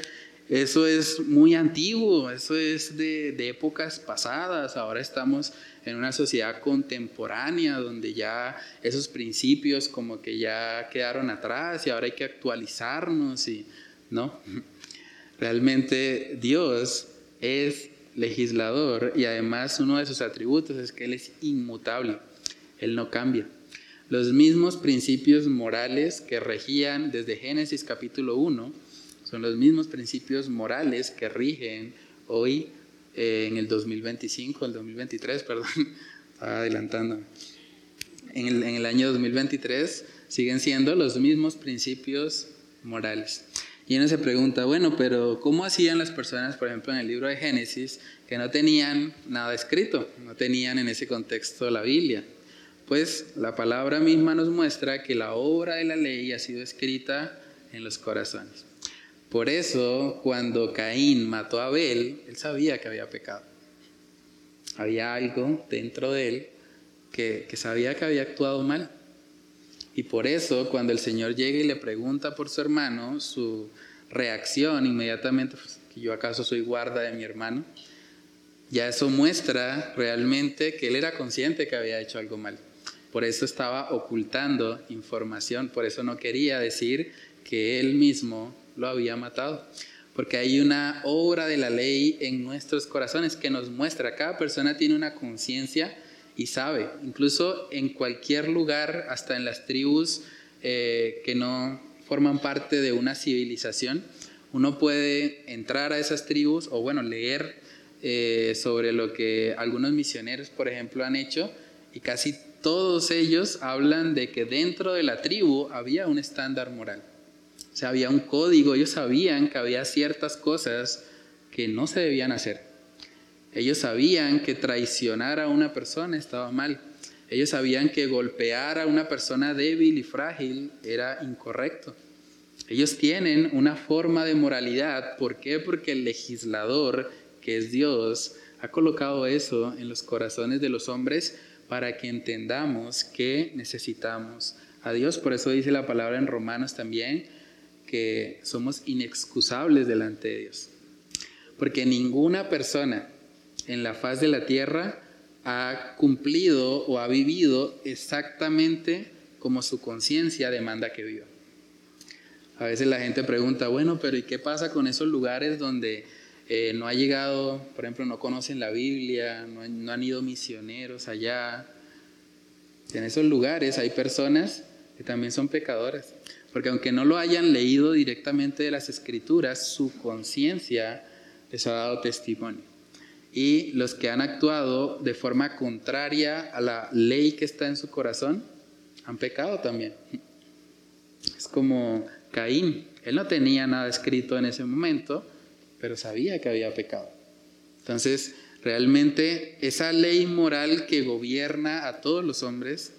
eso es muy antiguo, eso es de, épocas pasadas, ahora estamos en una sociedad contemporánea donde ya esos principios como que ya quedaron atrás y ahora hay que actualizarnos y no. *laughs* Realmente Dios es legislador y además uno de sus atributos es que Él es inmutable, Él no cambia. Los mismos principios morales que regían desde Génesis capítulo 1 son los mismos principios morales que rigen hoy eh, en el 2025, el 2023, *laughs* perdón, estaba adelantando. En el, en el año 2023 siguen siendo los mismos principios morales. Y uno se pregunta, bueno, pero ¿cómo hacían las personas, por ejemplo, en el libro de Génesis, que no tenían nada escrito, no tenían en ese contexto la Biblia? Pues la palabra misma nos muestra que la obra de la ley ha sido escrita en los corazones. Por eso, cuando Caín mató a Abel, él sabía que había pecado. Había algo dentro de él que, sabía que había actuado mal. Y por eso cuando el Señor llega y le pregunta por su hermano, su reacción inmediatamente, pues, yo acaso soy guarda de mi hermano, ya eso muestra realmente que él era consciente que había hecho algo mal. Por eso estaba ocultando información, por eso no quería decir que él mismo lo había matado. Porque hay una obra de la ley en nuestros corazones que nos muestra, cada persona tiene una conciencia y sabe, incluso en cualquier lugar, hasta en las tribus eh, que no forman parte de una civilización, uno puede entrar a esas tribus o bueno, leer eh, sobre lo que algunos misioneros, por ejemplo, han hecho y casi todos ellos hablan de que dentro de la tribu había un estándar moral. O sea, había un código, ellos sabían que había ciertas cosas que no se debían hacer. Ellos sabían que traicionar a una persona estaba mal. Ellos sabían que golpear a una persona débil y frágil era incorrecto. Ellos tienen una forma de moralidad. ¿Por qué? Porque el legislador, que es Dios, ha colocado eso en los corazones de los hombres para que entendamos que necesitamos a Dios. Por eso dice la palabra en Romanos también que somos inexcusables delante de Dios. Porque ninguna persona en la faz de la tierra ha cumplido o ha vivido exactamente como su conciencia demanda que viva. A veces la gente pregunta, bueno, pero ¿y qué pasa con esos lugares donde eh, no ha llegado, por ejemplo, no conocen la Biblia, no, no han ido misioneros allá? En esos lugares hay personas que también son pecadoras, porque aunque no lo hayan leído directamente de las escrituras, su conciencia les ha dado testimonio. Y los que han actuado de forma contraria a la ley que está en su corazón, han pecado también. Es como Caín. Él no tenía nada escrito en ese momento, pero sabía que había pecado. Entonces, realmente esa ley moral que gobierna a todos los hombres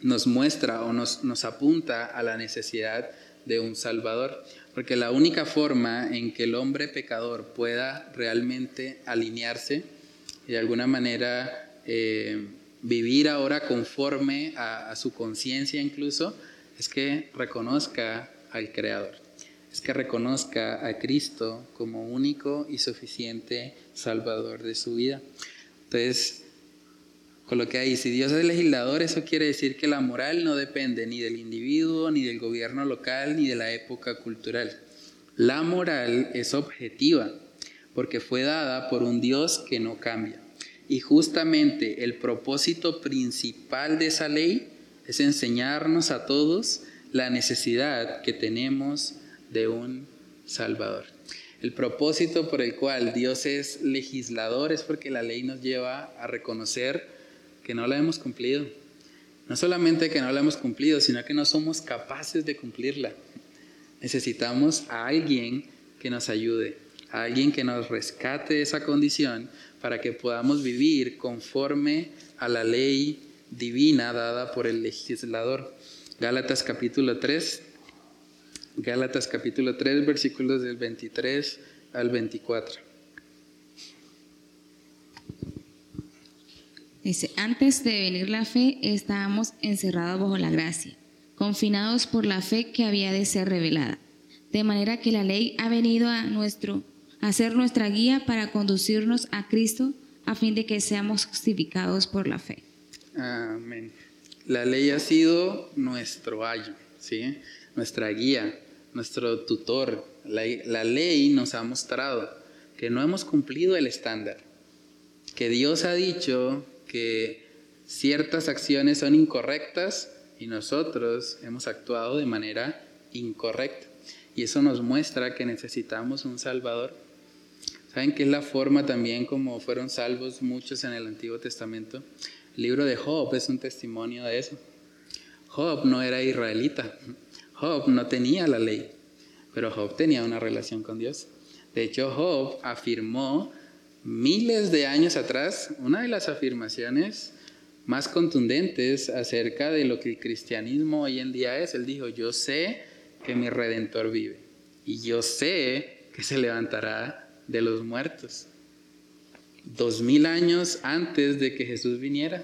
nos muestra o nos, nos apunta a la necesidad de un Salvador. Porque la única forma en que el hombre pecador pueda realmente alinearse y de alguna manera eh, vivir ahora conforme a, su conciencia incluso, es que reconozca al Creador, es que reconozca a Cristo como único y suficiente Salvador de su vida. Entonces, con lo que hay, si Dios es legislador, eso quiere decir que la moral no depende ni del individuo, ni del gobierno local, ni de la época cultural. La moral es objetiva, porque fue dada por un Dios que no cambia. Y justamente el propósito principal de esa ley es enseñarnos a todos la necesidad que tenemos de un Salvador. El propósito por el cual Dios es legislador es porque la ley nos lleva a reconocer que no la hemos cumplido. No solamente que no la hemos cumplido, sino que no somos capaces de cumplirla. Necesitamos a alguien que nos ayude, a alguien que nos rescate de esa condición para que podamos vivir conforme a la ley divina dada por el legislador. Gálatas capítulo 3, Gálatas capítulo 3, versículos del 23 al 24. Dice, antes de venir la fe estábamos encerrados bajo la gracia, confinados por la fe que había de ser revelada. De manera que la ley ha venido a nuestro hacer nuestra guía para conducirnos a Cristo a fin de que seamos justificados por la fe. Amén. La ley ha sido nuestro ayo, ¿sí? nuestra guía, nuestro tutor. La, ley nos ha mostrado que no hemos cumplido el estándar, que Dios ha dicho que ciertas acciones son incorrectas y nosotros hemos actuado de manera incorrecta. Y eso nos muestra que necesitamos un Salvador. ¿Saben qué es la forma también como fueron salvos muchos en el Antiguo Testamento? El libro de Job es un testimonio de eso. Job no era israelita. Job no tenía la ley, pero Job tenía una relación con Dios. De hecho, Job afirmó miles de años atrás una de las afirmaciones más contundentes acerca de lo que el cristianismo hoy en día es. Él dijo, yo sé que mi redentor vive y yo sé que se levantará de los muertos. Dos mil años antes de que Jesús viniera,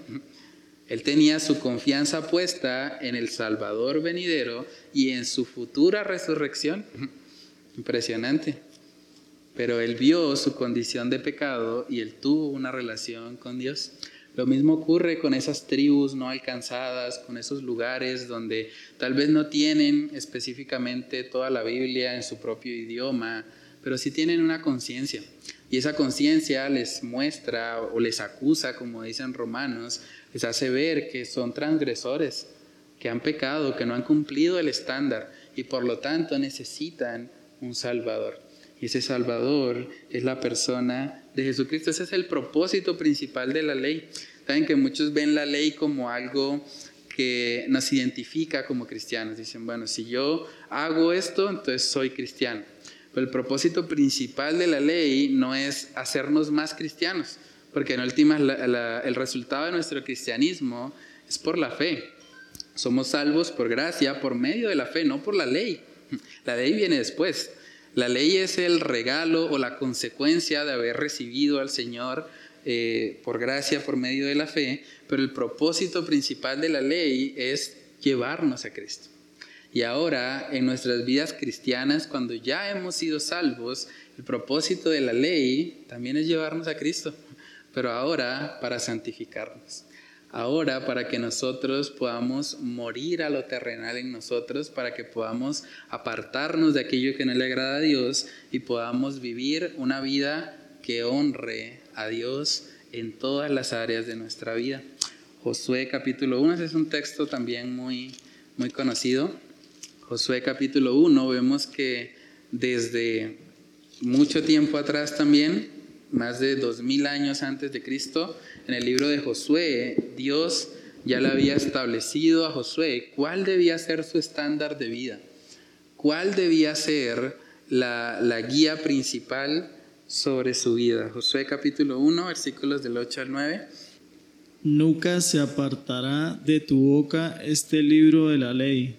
él tenía su confianza puesta en el Salvador venidero y en su futura resurrección. *laughs* Impresionante. Pero él vio su condición de pecado y él tuvo una relación con Dios. Lo mismo ocurre con esas tribus no alcanzadas, con esos lugares donde tal vez no tienen específicamente toda la Biblia en su propio idioma, pero sí tienen una conciencia. Y esa conciencia les muestra o les acusa, como dicen romanos, les hace ver que son transgresores, que han pecado, que no han cumplido el estándar y por lo tanto necesitan un Salvador. Y ese Salvador es la persona de Jesucristo. Ese es el propósito principal de la ley. Saben que muchos ven la ley como algo que nos identifica como cristianos. Dicen, bueno, si yo hago esto, entonces soy cristiano. Pero el propósito principal de la ley no es hacernos más cristianos, porque en últimas el resultado de nuestro cristianismo es por la fe. Somos salvos por gracia, por medio de la fe, no por la ley. *laughs* La ley viene después. La ley es el regalo o la consecuencia de haber recibido al Señor eh, por gracia, por medio de la fe, pero el propósito principal de la ley es llevarnos a Cristo. Y ahora, en nuestras vidas cristianas, cuando ya hemos sido salvos, el propósito de la ley también es llevarnos a Cristo, pero ahora para santificarnos. Ahora para que nosotros podamos morir a lo terrenal en nosotros, para que podamos apartarnos de aquello que no le agrada a Dios y podamos vivir una vida que honre a Dios en todas las áreas de nuestra vida. Josué capítulo 1, ese es un texto también muy, muy conocido. Josué capítulo 1 vemos que desde mucho tiempo atrás también, más de dos mil años antes de Cristo, en el libro de Josué, Dios ya le había establecido a Josué cuál debía ser su estándar de vida, cuál debía ser la, la guía principal sobre su vida. Josué capítulo 1, versículos del 8 al 9. Nunca se apartará de tu boca este libro de la ley,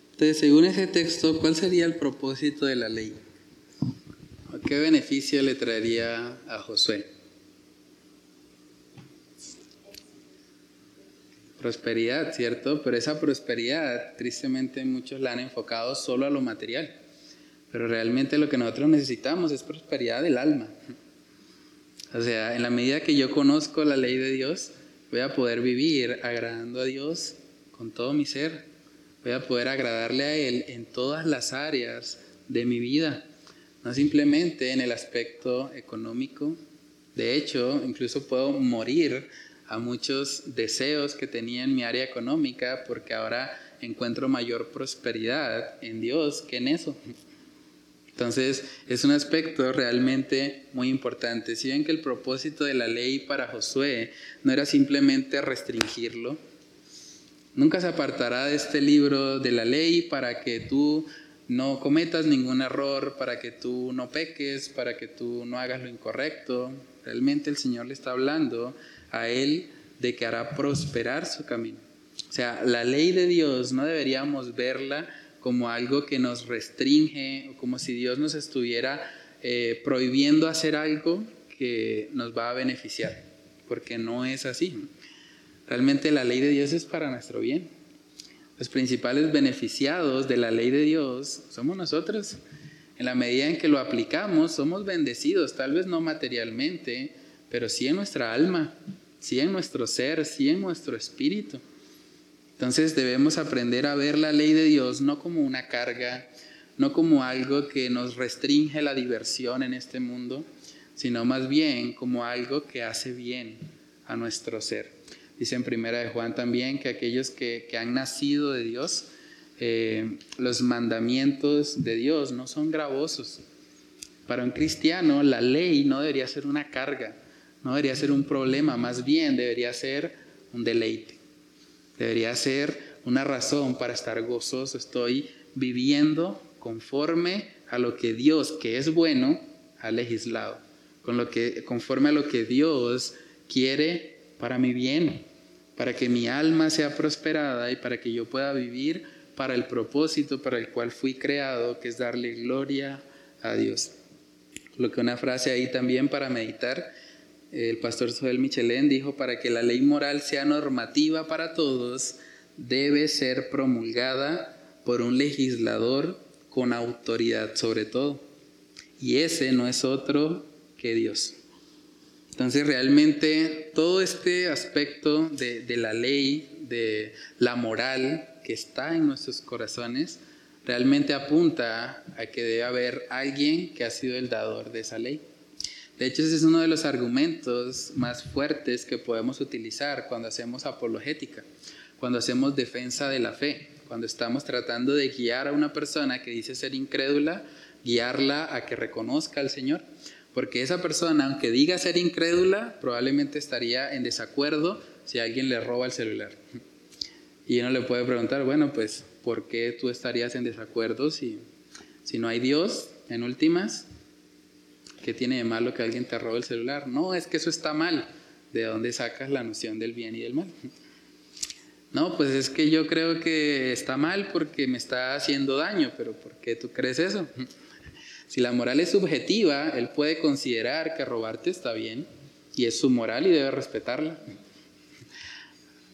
Entonces, según ese texto, ¿cuál sería el propósito de la ley? ¿Qué beneficio le traería a Josué? Prosperidad, ¿cierto? Pero esa prosperidad, tristemente muchos la han enfocado solo a lo material. Pero realmente lo que nosotros necesitamos es prosperidad del alma. O sea, en la medida que yo conozco la ley de Dios, voy a poder vivir agradando a Dios con todo mi ser. Voy a poder agradarle a Él en todas las áreas de mi vida, no simplemente en el aspecto económico. De hecho, incluso puedo morir a muchos deseos que tenía en mi área económica porque ahora encuentro mayor prosperidad en Dios que en eso. Entonces, es un aspecto realmente muy importante. Si ven que el propósito de la ley para Josué no era simplemente restringirlo, nunca se apartará de este libro de la ley para que tú no cometas ningún error, para que tú no peques, para que tú no hagas lo incorrecto. Realmente el Señor le está hablando a él de que hará prosperar su camino. O sea, la ley de Dios no deberíamos verla como algo que nos restringe, o como si Dios nos estuviera eh, prohibiendo hacer algo que nos va a beneficiar, porque no es así. Realmente la ley de Dios es para nuestro bien. Los principales beneficiados de la ley de Dios somos nosotros. En la medida en que lo aplicamos, somos bendecidos, tal vez no materialmente, pero sí en nuestra alma, sí en nuestro ser, sí en nuestro espíritu. Entonces debemos aprender a ver la ley de Dios no como una carga, no como algo que nos restringe la diversión en este mundo, sino más bien como algo que hace bien a nuestro ser. Dice en primera de Juan también que aquellos que, han nacido de Dios, eh, los mandamientos de Dios no son gravosos. Para un cristiano la ley no debería ser una carga, no debería ser un problema, más bien debería ser un deleite. Debería ser una razón para estar gozoso. Estoy viviendo conforme a lo que Dios, que es bueno, ha legislado. Con lo que, conforme a lo que Dios quiere para mi bien, para que mi alma sea prosperada y para que yo pueda vivir para el propósito para el cual fui creado, que es darle gloria a Dios. Lo que una frase ahí también para meditar el pastor Soel Michelén dijo, para que la ley moral sea normativa para todos, debe ser promulgada por un legislador con autoridad sobre todo. Y ese no es otro que Dios. Entonces realmente todo este aspecto de, la ley, de la moral que está en nuestros corazones, realmente apunta a que debe haber alguien que ha sido el dador de esa ley. De hecho, ese es uno de los argumentos más fuertes que podemos utilizar cuando hacemos apologética, cuando hacemos defensa de la fe, cuando estamos tratando de guiar a una persona que dice ser incrédula, guiarla a que reconozca al Señor. Porque esa persona, aunque diga ser incrédula, probablemente estaría en desacuerdo si alguien le roba el celular. Y uno le puede preguntar, bueno, pues, ¿por qué tú estarías en desacuerdo si, si no hay Dios en últimas? ¿Qué tiene de malo que alguien te robe el celular? No, es que eso está mal. ¿De dónde sacas la noción del bien y del mal? No, pues es que yo creo que está mal porque me está haciendo daño, pero ¿por qué tú crees eso? Si la moral es subjetiva, él puede considerar que robarte está bien y es su moral y debe respetarla.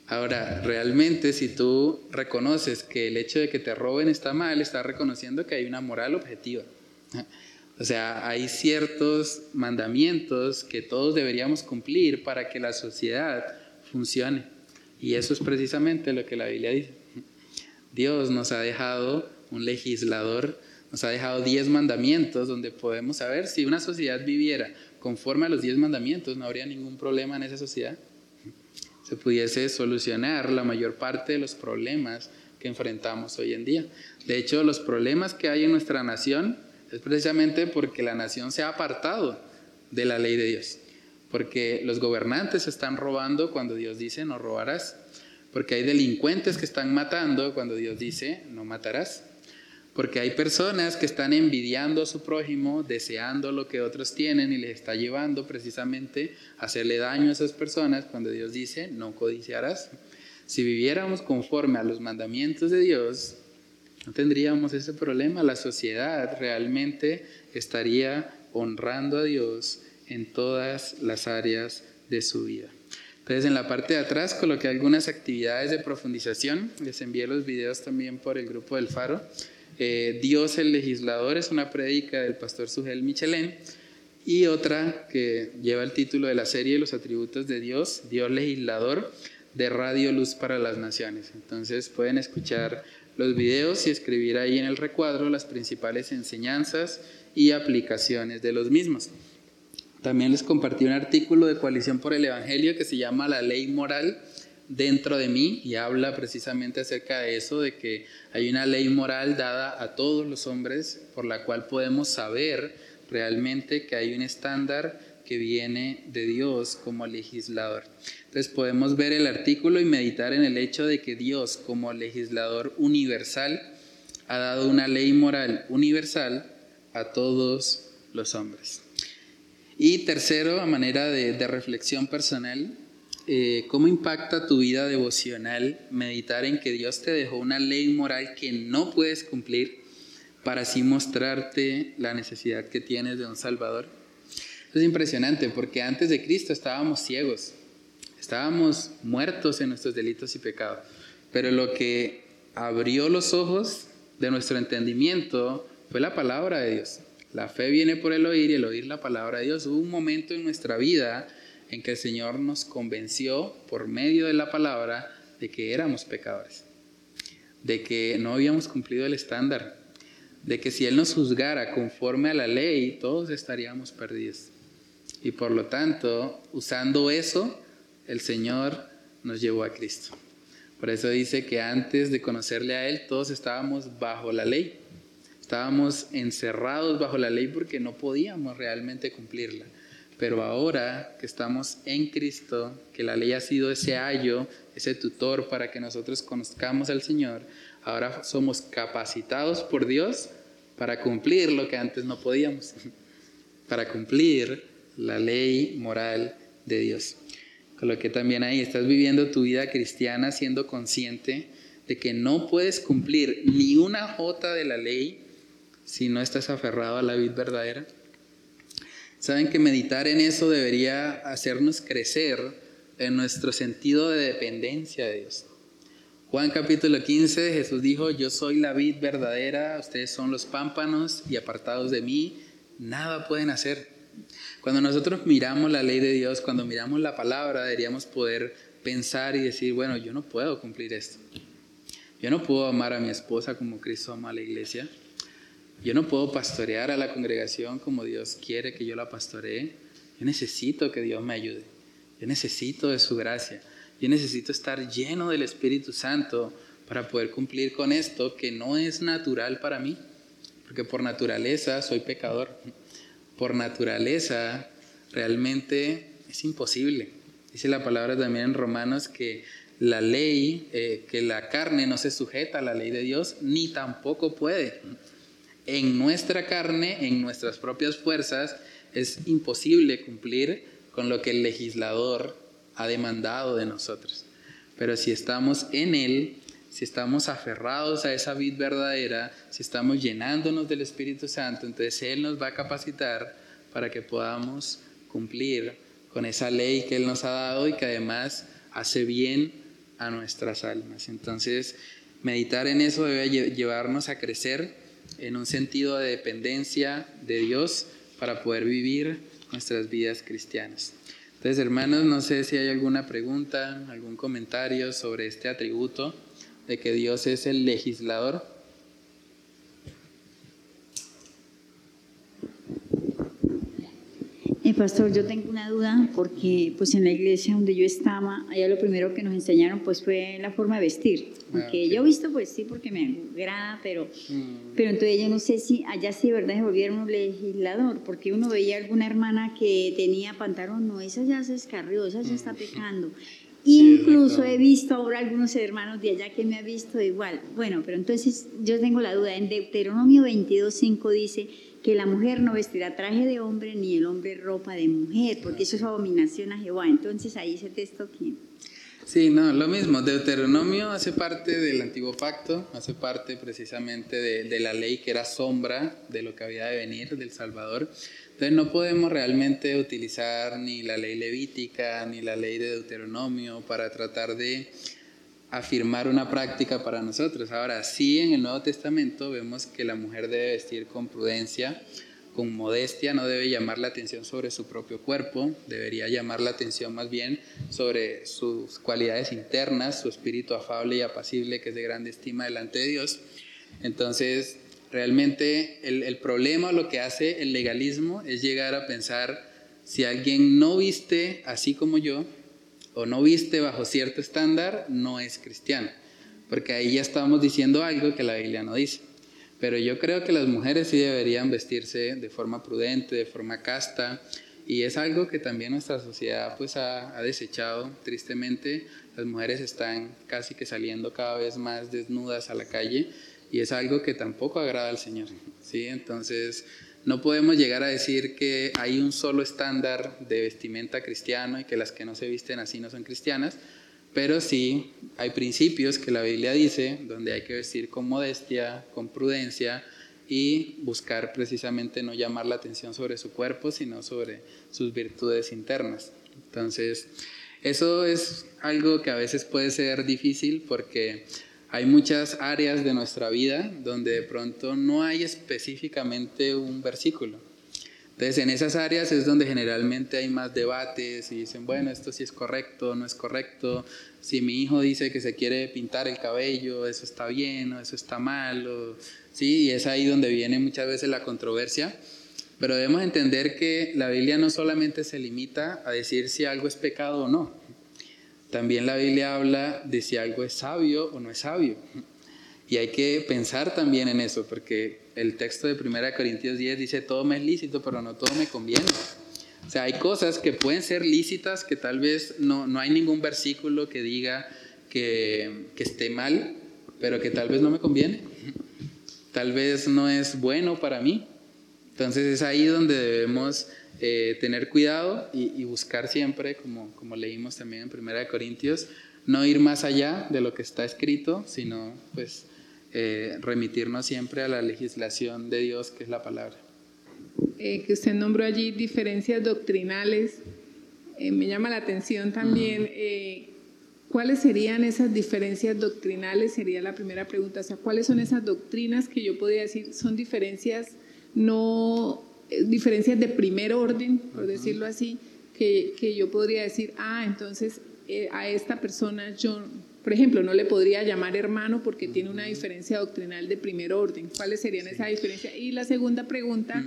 Ahora, realmente si tú reconoces que el hecho de que te roben está mal, estás reconociendo que hay una moral objetiva. O sea, hay ciertos mandamientos que todos deberíamos cumplir para que la sociedad funcione. Y eso es precisamente lo que la Biblia dice. Dios nos ha dejado un legislador, nos ha dejado diez mandamientos donde podemos saber si una sociedad viviera conforme a los diez mandamientos, no habría ningún problema en esa sociedad. Se pudiese solucionar la mayor parte de los problemas que enfrentamos hoy en día. De hecho, los problemas que hay en nuestra nación es precisamente porque la nación se ha apartado de la ley de Dios. Porque los gobernantes están robando cuando Dios dice no robarás. Porque hay delincuentes que están matando cuando Dios dice no matarás. Porque hay personas que están envidiando a su prójimo, deseando lo que otros tienen y les está llevando precisamente a hacerle daño a esas personas cuando Dios dice no codiciarás. Si viviéramos conforme a los mandamientos de Dios, no tendríamos ese problema. La sociedad realmente estaría honrando a Dios en todas las áreas de su vida. Entonces en la parte de atrás coloqué algunas actividades de profundización. Les envié los videos también por el grupo del Faro. Eh, Dios el legislador es una prédica del pastor Sugel Michelén y otra que lleva el título de la serie Los atributos de Dios, Dios legislador de Radio Luz para las Naciones. Entonces pueden escuchar los videos y escribir ahí en el recuadro las principales enseñanzas y aplicaciones de los mismos. También les compartí un artículo de Coalición por el Evangelio que se llama La Ley Moral dentro de mí y habla precisamente acerca de eso, de que hay una ley moral dada a todos los hombres por la cual podemos saber realmente que hay un estándar que viene de Dios como legislador. Entonces podemos ver el artículo y meditar en el hecho de que Dios como legislador universal ha dado una ley moral universal a todos los hombres. Y tercero, a manera de, reflexión personal, eh, ¿cómo impacta tu vida devocional meditar en que Dios te dejó una ley moral que no puedes cumplir para así mostrarte la necesidad que tienes de un Salvador? Es impresionante porque antes de Cristo estábamos ciegos, estábamos muertos en nuestros delitos y pecados, pero lo que abrió los ojos de nuestro entendimiento fue la palabra de Dios. La fe viene por el oír y el oír la palabra de Dios. Hubo un momento en nuestra vida en que el Señor nos convenció por medio de la palabra de que éramos pecadores, de que no habíamos cumplido el estándar, de que si Él nos juzgara conforme a la ley, todos estaríamos perdidos. Y por lo tanto, usando eso, el Señor nos llevó a Cristo. Por eso dice que antes de conocerle a Él, todos estábamos bajo la ley. Estábamos encerrados bajo la ley porque no podíamos realmente cumplirla. Pero ahora que estamos en Cristo, que la ley ha sido ese ayo, ese tutor para que nosotros conozcamos al Señor, ahora somos capacitados por Dios para cumplir lo que antes no podíamos, *laughs* para cumplir la ley moral de Dios. Con lo que también ahí estás viviendo tu vida cristiana siendo consciente de que no puedes cumplir ni una jota de la ley si no estás aferrado a la vida verdadera. Saben que meditar en eso debería hacernos crecer en nuestro sentido de dependencia de Dios. Juan capítulo 15, Jesús dijo, yo soy la vid verdadera, ustedes son los pámpanos y apartados de mí, nada pueden hacer. Cuando nosotros miramos la ley de Dios, cuando miramos la palabra, deberíamos poder pensar y decir, bueno, yo no puedo cumplir esto. Yo no puedo amar a mi esposa como Cristo ama a la iglesia. Yo no puedo pastorear a la congregación como Dios quiere que yo la pastoree. Yo necesito que Dios me ayude. Yo necesito de su gracia. Yo necesito estar lleno del Espíritu Santo para poder cumplir con esto que no es natural para mí porque por naturaleza soy pecador. Por naturaleza realmente es imposible. Dice la palabra también en Romanos que la ley, eh, que la carne no se sujeta a la ley de Dios, ni tampoco puede. En nuestra carne, en nuestras propias fuerzas, es imposible cumplir con lo que el legislador ha demandado de nosotros. Pero si estamos en Él, si estamos aferrados a esa vid verdadera, si estamos llenándonos del Espíritu Santo, entonces Él nos va a capacitar para que podamos cumplir con esa ley que Él nos ha dado y que además hace bien a nuestras almas. Entonces, meditar en eso debe llevarnos a crecer en un sentido de dependencia de Dios para poder vivir nuestras vidas cristianas. Entonces, hermanos, no sé si hay alguna pregunta, algún comentario sobre este atributo de que Dios es el legislador. Eh, pastor, yo tengo una duda porque pues en la iglesia donde yo estaba, allá lo primero que nos enseñaron pues fue la forma de vestir. Ah, Aunque yo he visto pues sí porque me agrada, pero, mm. pero entonces yo no sé si allá sí de verdad se volvieron un legislador, porque uno veía alguna hermana que tenía pantalón, no, esa ya se escarrió, esa ya está mm. pecando. *laughs* Incluso he visto ahora algunos hermanos de allá que me ha visto igual. Bueno, pero entonces yo tengo la duda. En Deuteronomio 22.5 dice que la mujer no vestirá traje de hombre ni el hombre ropa de mujer, porque eso es abominación a Jehová. Entonces ahí ese texto que... Sí, no, lo mismo. Deuteronomio hace parte del antiguo pacto, hace parte precisamente de, de la ley que era sombra de lo que había de venir del Salvador. Entonces no podemos realmente utilizar ni la ley levítica ni la ley de Deuteronomio para tratar de afirmar una práctica para nosotros. Ahora, sí en el Nuevo Testamento vemos que la mujer debe vestir con prudencia, con modestia, no debe llamar la atención sobre su propio cuerpo, debería llamar la atención más bien sobre sus cualidades internas, su espíritu afable y apacible que es de grande estima delante de Dios. Entonces, Realmente el, problema, lo que hace el legalismo es llegar a pensar si alguien no viste así como yo o no viste bajo cierto estándar, no es cristiano. Porque ahí ya estamos diciendo algo que la Biblia no dice. Pero yo creo que las mujeres sí deberían vestirse de forma prudente, de forma casta, y es algo que también nuestra sociedad pues ha, ha, desechado tristemente. Las mujeres están casi que saliendo cada vez más desnudas a la calle y es algo que tampoco agrada al Señor. ¿sí? Entonces, no podemos llegar a decir que hay un solo estándar de vestimenta cristiano y que las que no se visten así no son cristianas, pero sí hay principios que la Biblia dice donde hay que vestir con modestia, con prudencia y buscar precisamente no llamar la atención sobre su cuerpo, sino sobre sus virtudes internas. Entonces, eso es algo que a veces puede ser difícil porque hay muchas áreas de nuestra vida donde de pronto no hay específicamente un versículo. Entonces, en esas áreas es donde generalmente hay más debates y dicen, bueno, esto sí es correcto, no es correcto. Si mi hijo dice que se quiere pintar el cabello, eso está bien o eso está mal. sí, y es ahí donde viene muchas veces la controversia. Pero debemos entender que la Biblia no solamente se limita a decir si algo es pecado o no. También la Biblia habla de si algo es sabio o no es sabio. Y hay que pensar también en eso, porque el texto de 1 Corintios 10 dice, todo me es lícito, pero no todo me conviene. O sea, hay cosas que pueden ser lícitas, que tal vez no, no hay ningún versículo que diga que, que esté mal, pero que tal vez no me conviene. Tal vez no es bueno para mí. Entonces es ahí donde debemos eh, tener cuidado y, buscar siempre, como, como leímos también en Primera de Corintios, no ir más allá de lo que está escrito, sino pues eh, remitirnos siempre a la legislación de Dios, que es la palabra. Eh, que usted nombró allí diferencias doctrinales, me llama la atención también. ¿Cuáles serían esas diferencias doctrinales? Sería la primera pregunta. O sea, ¿cuáles son esas doctrinas que yo podría decir son diferencias no eh, diferencias de primer orden, por decirlo así, que, que, yo podría decir, ah, entonces eh, a esta persona yo, por ejemplo, no le podría llamar hermano porque tiene una diferencia doctrinal de primer orden. ¿Cuáles serían esa diferencia? Y la segunda pregunta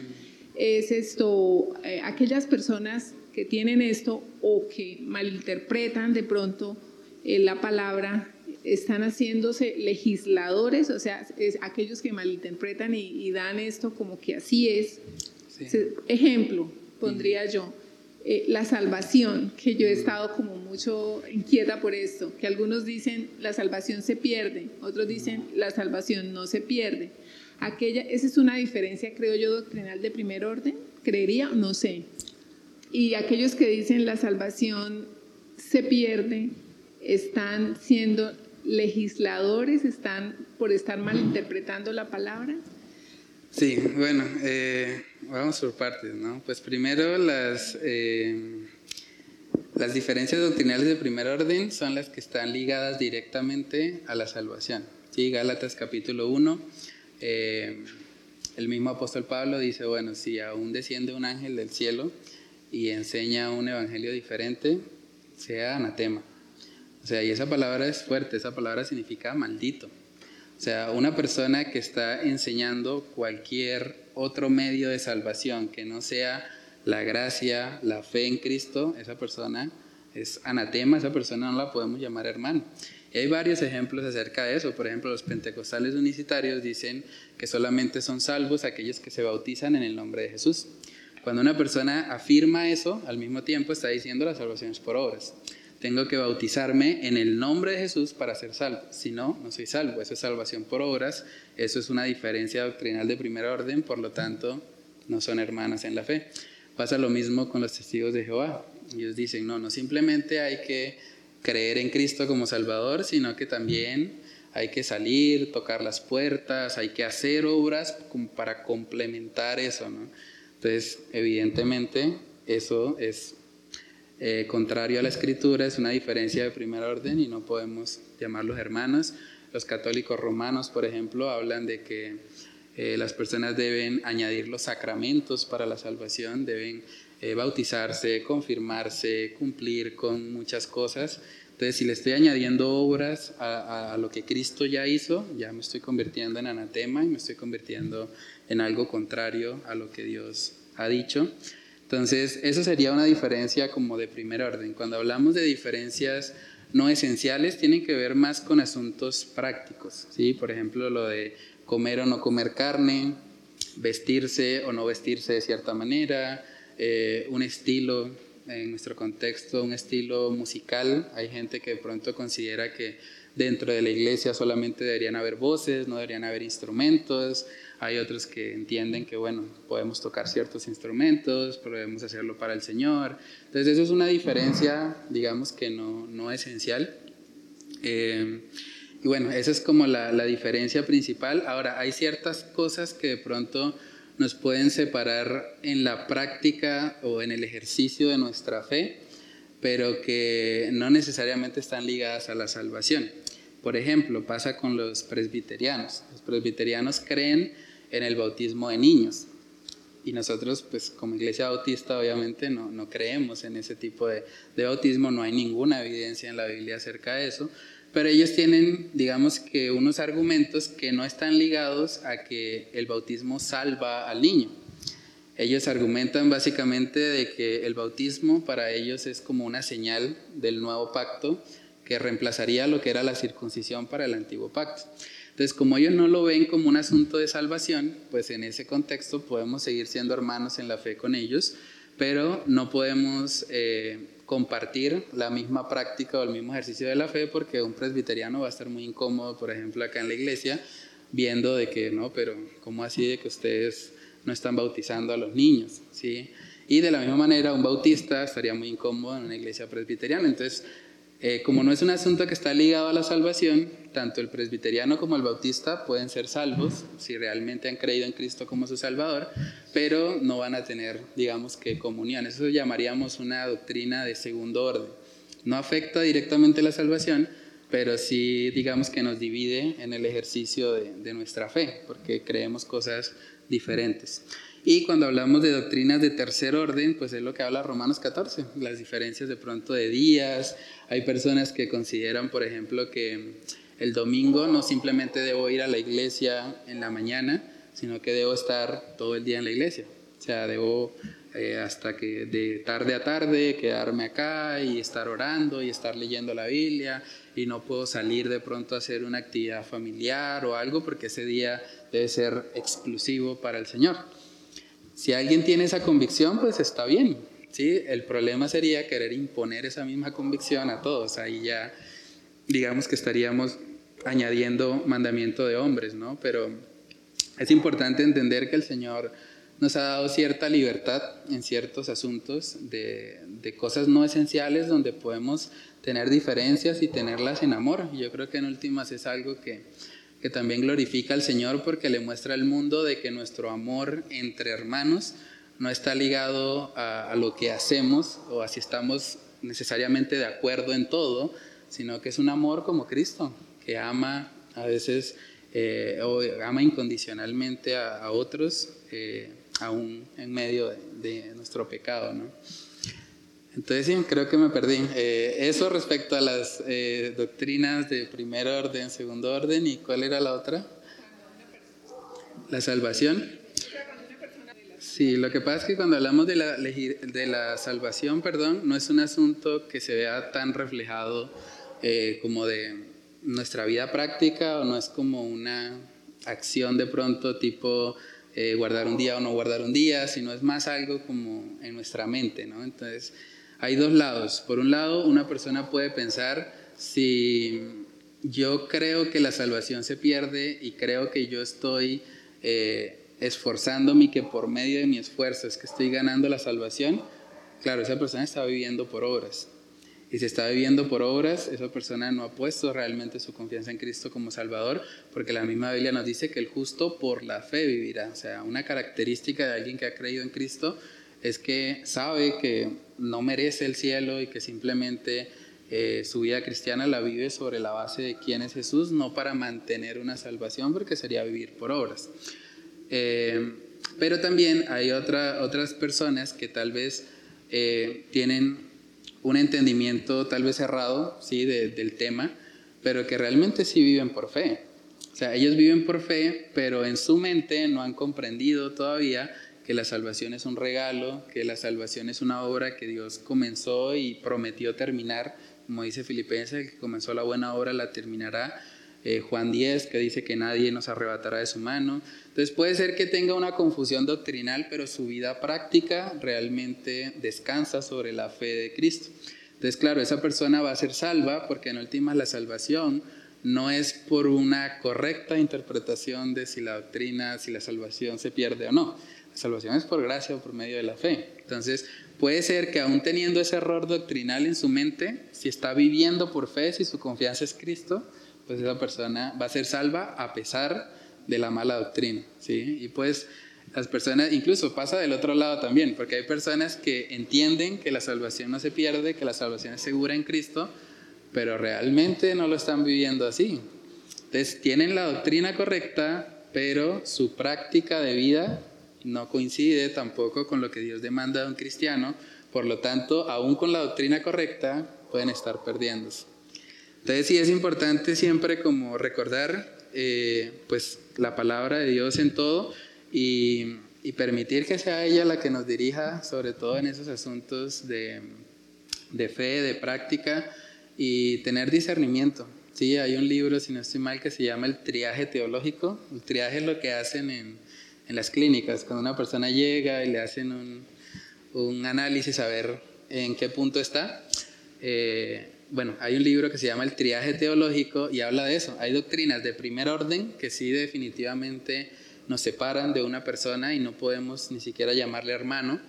es esto, eh, aquellas personas que tienen esto o que malinterpretan de pronto la palabra están haciéndose legisladores, o sea, es aquellos que malinterpretan y, dan esto como que así es. Ejemplo, pondría yo, eh, la salvación, que yo he estado como mucho inquieta por esto, que algunos dicen la salvación se pierde, otros dicen la salvación no se pierde. Aquella, esa es una diferencia, creo yo, doctrinal de primer orden, creería, no sé. Y aquellos que dicen la salvación se pierde, están siendo legisladores, están por estar malinterpretando la palabra. Sí, bueno, eh, vamos por partes, ¿no? Pues primero las, eh, las diferencias doctrinales de primer orden son las que están ligadas directamente a la salvación. Sí, Gálatas capítulo 1, eh, el mismo apóstol Pablo dice, bueno, si aún desciende un ángel del cielo y enseña un evangelio diferente, sea anatema. O sea, y esa palabra es fuerte, esa palabra significa maldito. O sea, una persona que está enseñando cualquier otro medio de salvación que no sea la gracia, la fe en Cristo, esa persona es anatema, esa persona no la podemos llamar hermano. Y hay varios ejemplos acerca de eso. Por ejemplo, los pentecostales unicitarios dicen que solamente son salvos aquellos que se bautizan en el nombre de Jesús. Cuando una persona afirma eso, al mismo tiempo está diciendo la salvación es por obras tengo que bautizarme en el nombre de Jesús para ser salvo. Si no, no soy salvo. Eso es salvación por obras. Eso es una diferencia doctrinal de primer orden. Por lo tanto, no son hermanas en la fe. Pasa lo mismo con los testigos de Jehová. Ellos dicen, no, no simplemente hay que creer en Cristo como Salvador, sino que también hay que salir, tocar las puertas, hay que hacer obras para complementar eso. ¿no? Entonces, evidentemente, eso es eh, contrario a la escritura, es una diferencia de primer orden y no podemos llamarlos hermanos. Los católicos romanos, por ejemplo, hablan de que eh, las personas deben añadir los sacramentos para la salvación, deben eh, bautizarse, confirmarse, cumplir con muchas cosas. Entonces, si le estoy añadiendo obras a, a, lo que Cristo ya hizo, ya me estoy convirtiendo en anatema y me estoy convirtiendo en algo contrario a lo que Dios ha dicho. Entonces, eso sería una diferencia como de primer orden. Cuando hablamos de diferencias no esenciales, tienen que ver más con asuntos prácticos, ¿sí? Por ejemplo, lo de comer o no comer carne, vestirse o no vestirse de cierta manera, eh, un estilo, en nuestro contexto, un estilo musical. Hay gente que de pronto considera que dentro de la iglesia solamente deberían haber voces, no deberían haber instrumentos. Hay otros que entienden que, bueno, podemos tocar ciertos instrumentos, podemos hacerlo para el Señor. Entonces, eso es una diferencia, digamos, que no, no esencial. Eh, y bueno, esa es como la, la diferencia principal. Ahora, hay ciertas cosas que de pronto nos pueden separar en la práctica o en el ejercicio de nuestra fe, pero que no necesariamente están ligadas a la salvación. Por ejemplo, pasa con los presbiterianos. Los presbiterianos creen en el bautismo de niños. Y nosotros, pues como iglesia bautista, obviamente no, no creemos en ese tipo de, de, bautismo, no hay ninguna evidencia en la Biblia acerca de eso, pero ellos tienen, digamos que, unos argumentos que no están ligados a que el bautismo salva al niño. Ellos argumentan básicamente de que el bautismo para ellos es como una señal del nuevo pacto que reemplazaría lo que era la circuncisión para el antiguo pacto. Entonces, como ellos no lo ven como un asunto de salvación, pues en ese contexto podemos seguir siendo hermanos en la fe con ellos, pero no podemos eh, compartir la misma práctica o el mismo ejercicio de la fe porque un presbiteriano va a estar muy incómodo, por ejemplo, acá en la iglesia, viendo de que, no, pero ¿cómo así de que ustedes no están bautizando a los niños? ¿Sí? Y de la misma manera, un bautista estaría muy incómodo en una iglesia presbiteriana. Entonces, eh, como no es un asunto que está ligado a la salvación, tanto el presbiteriano como el bautista pueden ser salvos si realmente han creído en Cristo como su Salvador, pero no van a tener, digamos que, comunión. Eso llamaríamos una doctrina de segundo orden. No afecta directamente la salvación, pero sí, digamos que nos divide en el ejercicio de, de nuestra fe, porque creemos cosas diferentes. Y cuando hablamos de doctrinas de tercer orden, pues es lo que habla Romanos 14, las diferencias de pronto de días. Hay personas que consideran, por ejemplo, que el domingo no simplemente debo ir a la iglesia en la mañana, sino que debo estar todo el día en la iglesia. O sea, debo eh, hasta que de tarde a tarde quedarme acá y estar orando y estar leyendo la Biblia y no puedo salir de pronto a hacer una actividad familiar o algo porque ese día debe ser exclusivo para el Señor. Si alguien tiene esa convicción, pues está bien. ¿sí? El problema sería querer imponer esa misma convicción a todos. Ahí ya digamos que estaríamos añadiendo mandamiento de hombres, ¿no? Pero es importante entender que el Señor nos ha dado cierta libertad en ciertos asuntos de, cosas no esenciales donde podemos tener diferencias y tenerlas en amor. Yo creo que en últimas es algo que, también glorifica al Señor porque le muestra al mundo de que nuestro amor entre hermanos no está ligado a, lo que hacemos o a si estamos necesariamente de acuerdo en todo, sino que es un amor como Cristo, que ama a veces eh, o ama incondicionalmente a, otros, eh, aún en medio de, nuestro pecado. ¿no? Entonces sí, creo que me perdí. Eh, eso respecto a las doctrinas de primer orden, segundo orden, ¿y cuál era la otra? La salvación. Sí, lo que pasa es que cuando hablamos de la, de la salvación, perdón, no es un asunto que se vea tan reflejado como de nuestra vida práctica o no es como una acción de pronto tipo eh, guardar un día o no guardar un día, sino es más algo como en nuestra mente, ¿no? Entonces, hay dos lados. Por un lado, una persona puede pensar si yo creo que la salvación se pierde y creo que yo estoy eh, esforzándome y que por medio de mi esfuerzo es que estoy ganando la salvación, claro, esa persona está viviendo por obras y se está viviendo por obras, esa persona no ha puesto realmente su confianza en Cristo como Salvador, porque la misma Biblia nos dice que el justo por la fe vivirá. O sea, una característica de alguien que ha creído en Cristo es que sabe que no merece el cielo y que simplemente eh, su vida cristiana la vive sobre la base de quién es Jesús, no para mantener una salvación, porque sería vivir por obras. Eh, pero también hay otra, otras personas que tal vez eh, tienen un entendimiento tal vez errado ¿sí? del tema, pero que realmente sí viven por fe. O sea, ellos viven por fe, pero en su mente no han comprendido todavía que la salvación es un regalo, que la salvación es una obra que Dios comenzó y prometió terminar, como dice Filipenses, que comenzó la buena obra la terminará. Eh, Juan 10, que dice que nadie nos arrebatará de su mano. Entonces puede ser que tenga una confusión doctrinal, pero su vida práctica realmente descansa sobre la fe de Cristo. Entonces, claro, esa persona va a ser salva porque en últimas la salvación no es por una correcta interpretación de si la doctrina, si la salvación se pierde o no. Salvación es por gracia o por medio de la fe. Entonces, puede ser que aún teniendo ese error doctrinal en su mente, si está viviendo por fe, si su confianza es Cristo, pues esa persona va a ser salva a pesar de la mala doctrina, ¿sí? Y pues las personas, incluso pasa del otro lado también, porque hay personas que entienden que la salvación no se pierde, que la salvación es segura en Cristo, pero realmente no lo están viviendo así. Entonces tienen la doctrina correcta, pero su práctica de vida no coincide tampoco con lo que Dios demanda de un cristiano, por lo tanto, aún con la doctrina correcta, pueden estar perdiéndose. Entonces sí es importante siempre como recordar eh, pues la palabra de Dios en todo y, permitir que sea ella la que nos dirija, sobre todo en esos asuntos de, fe, de práctica y tener discernimiento. Sí, hay un libro, si no estoy mal, que se llama El triaje teológico. El triaje es lo que hacen en, las clínicas, cuando una persona llega y le hacen un, un análisis a ver en qué punto está. Eh, bueno, hay un libro que se llama El triaje teológico y habla de eso. Hay doctrinas de primer orden que sí definitivamente nos separan de una persona y no podemos ni siquiera llamarle hermano,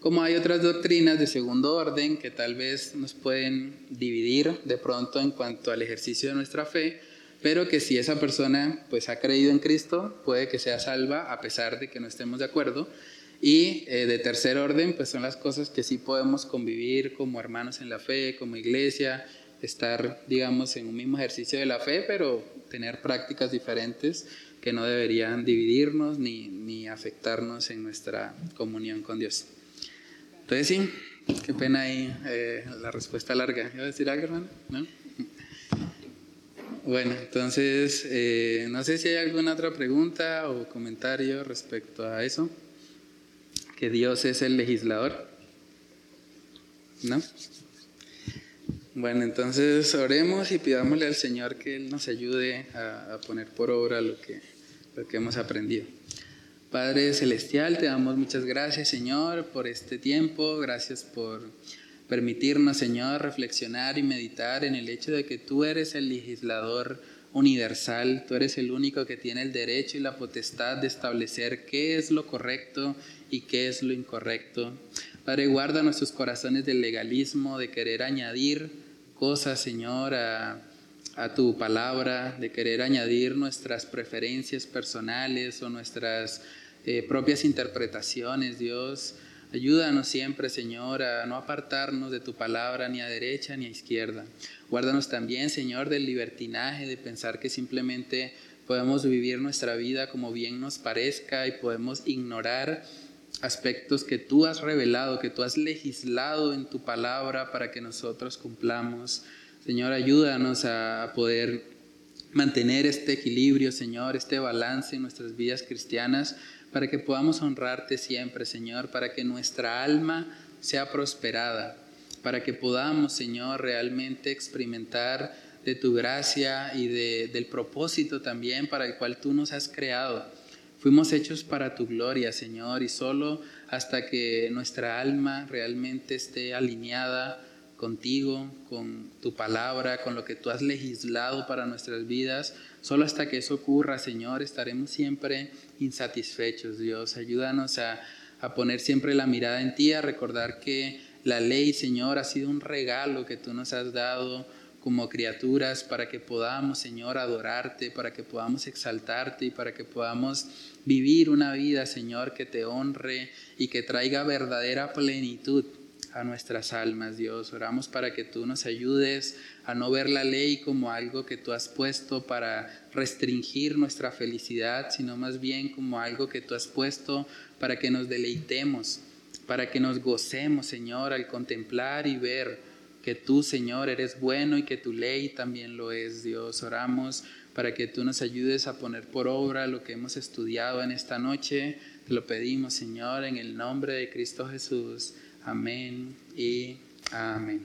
como hay otras doctrinas de segundo orden que tal vez nos pueden dividir de pronto en cuanto al ejercicio de nuestra fe, pero que si esa persona pues ha creído en Cristo, puede que sea salva a pesar de que no estemos de acuerdo y eh, de tercer orden, pues son las cosas que sí podemos convivir como hermanos en la fe, como iglesia, estar, digamos, en un mismo ejercicio de la fe, pero tener prácticas diferentes que no deberían dividirnos ni, ni afectarnos en nuestra comunión con Dios. Entonces sí, qué pena ahí eh, la respuesta larga. ¿Iba a decir algo, hermano? ¿No? Bueno, entonces, eh, no sé si hay alguna otra pregunta o comentario respecto a eso que Dios es el legislador? ¿No? Bueno, entonces oremos y pidámosle al Señor que Él nos ayude a, poner por obra lo que, lo que hemos aprendido. Padre Celestial, te damos muchas gracias, Señor, por este tiempo. Gracias por permitirnos, Señor, reflexionar y meditar en el hecho de que tú eres el legislador universal, tú eres el único que tiene el derecho y la potestad de establecer qué es lo correcto y qué es lo incorrecto. Padre, guarda nuestros corazones del legalismo, de querer añadir cosas, Señor, a, tu palabra, de querer añadir nuestras preferencias personales o nuestras eh, propias interpretaciones, Dios. Ayúdanos siempre, Señor, a no apartarnos de tu palabra ni a derecha ni a izquierda. Guárdanos también, Señor, del libertinaje, de pensar que simplemente podemos vivir nuestra vida como bien nos parezca y podemos ignorar aspectos que tú has revelado, que tú has legislado en tu palabra para que nosotros cumplamos. Señor, ayúdanos a poder mantener este equilibrio, Señor, este balance en nuestras vidas cristianas, para que podamos honrarte siempre, Señor, para que nuestra alma sea prosperada, para que podamos, Señor, realmente experimentar de tu gracia y del propósito también para el cual tú nos has creado. Fuimos hechos para tu gloria, Señor, y solo hasta que nuestra alma realmente esté alineada contigo, con tu palabra, con lo que tú has legislado para nuestras vidas, solo hasta que eso ocurra, Señor, estaremos siempre insatisfechos, Dios. Ayúdanos a, a poner siempre la mirada en ti, a recordar que la ley, Señor, ha sido un regalo que tú nos has dado como criaturas para que podamos, Señor, adorarte, para que podamos exaltarte y para que podamos vivir una vida, Señor, que te honre y que traiga verdadera plenitud a nuestras almas, Dios. Oramos para que tú nos ayudes a no ver la ley como algo que tú has puesto para restringir nuestra felicidad, sino más bien como algo que tú has puesto para que nos deleitemos, para que nos gocemos, Señor, al contemplar y ver que tú, Señor, eres bueno y que tu ley también lo es, Dios. Oramos para que tú nos ayudes a poner por obra lo que hemos estudiado en esta noche. Te lo pedimos, Señor, en el nombre de Cristo Jesús. Amén y amén.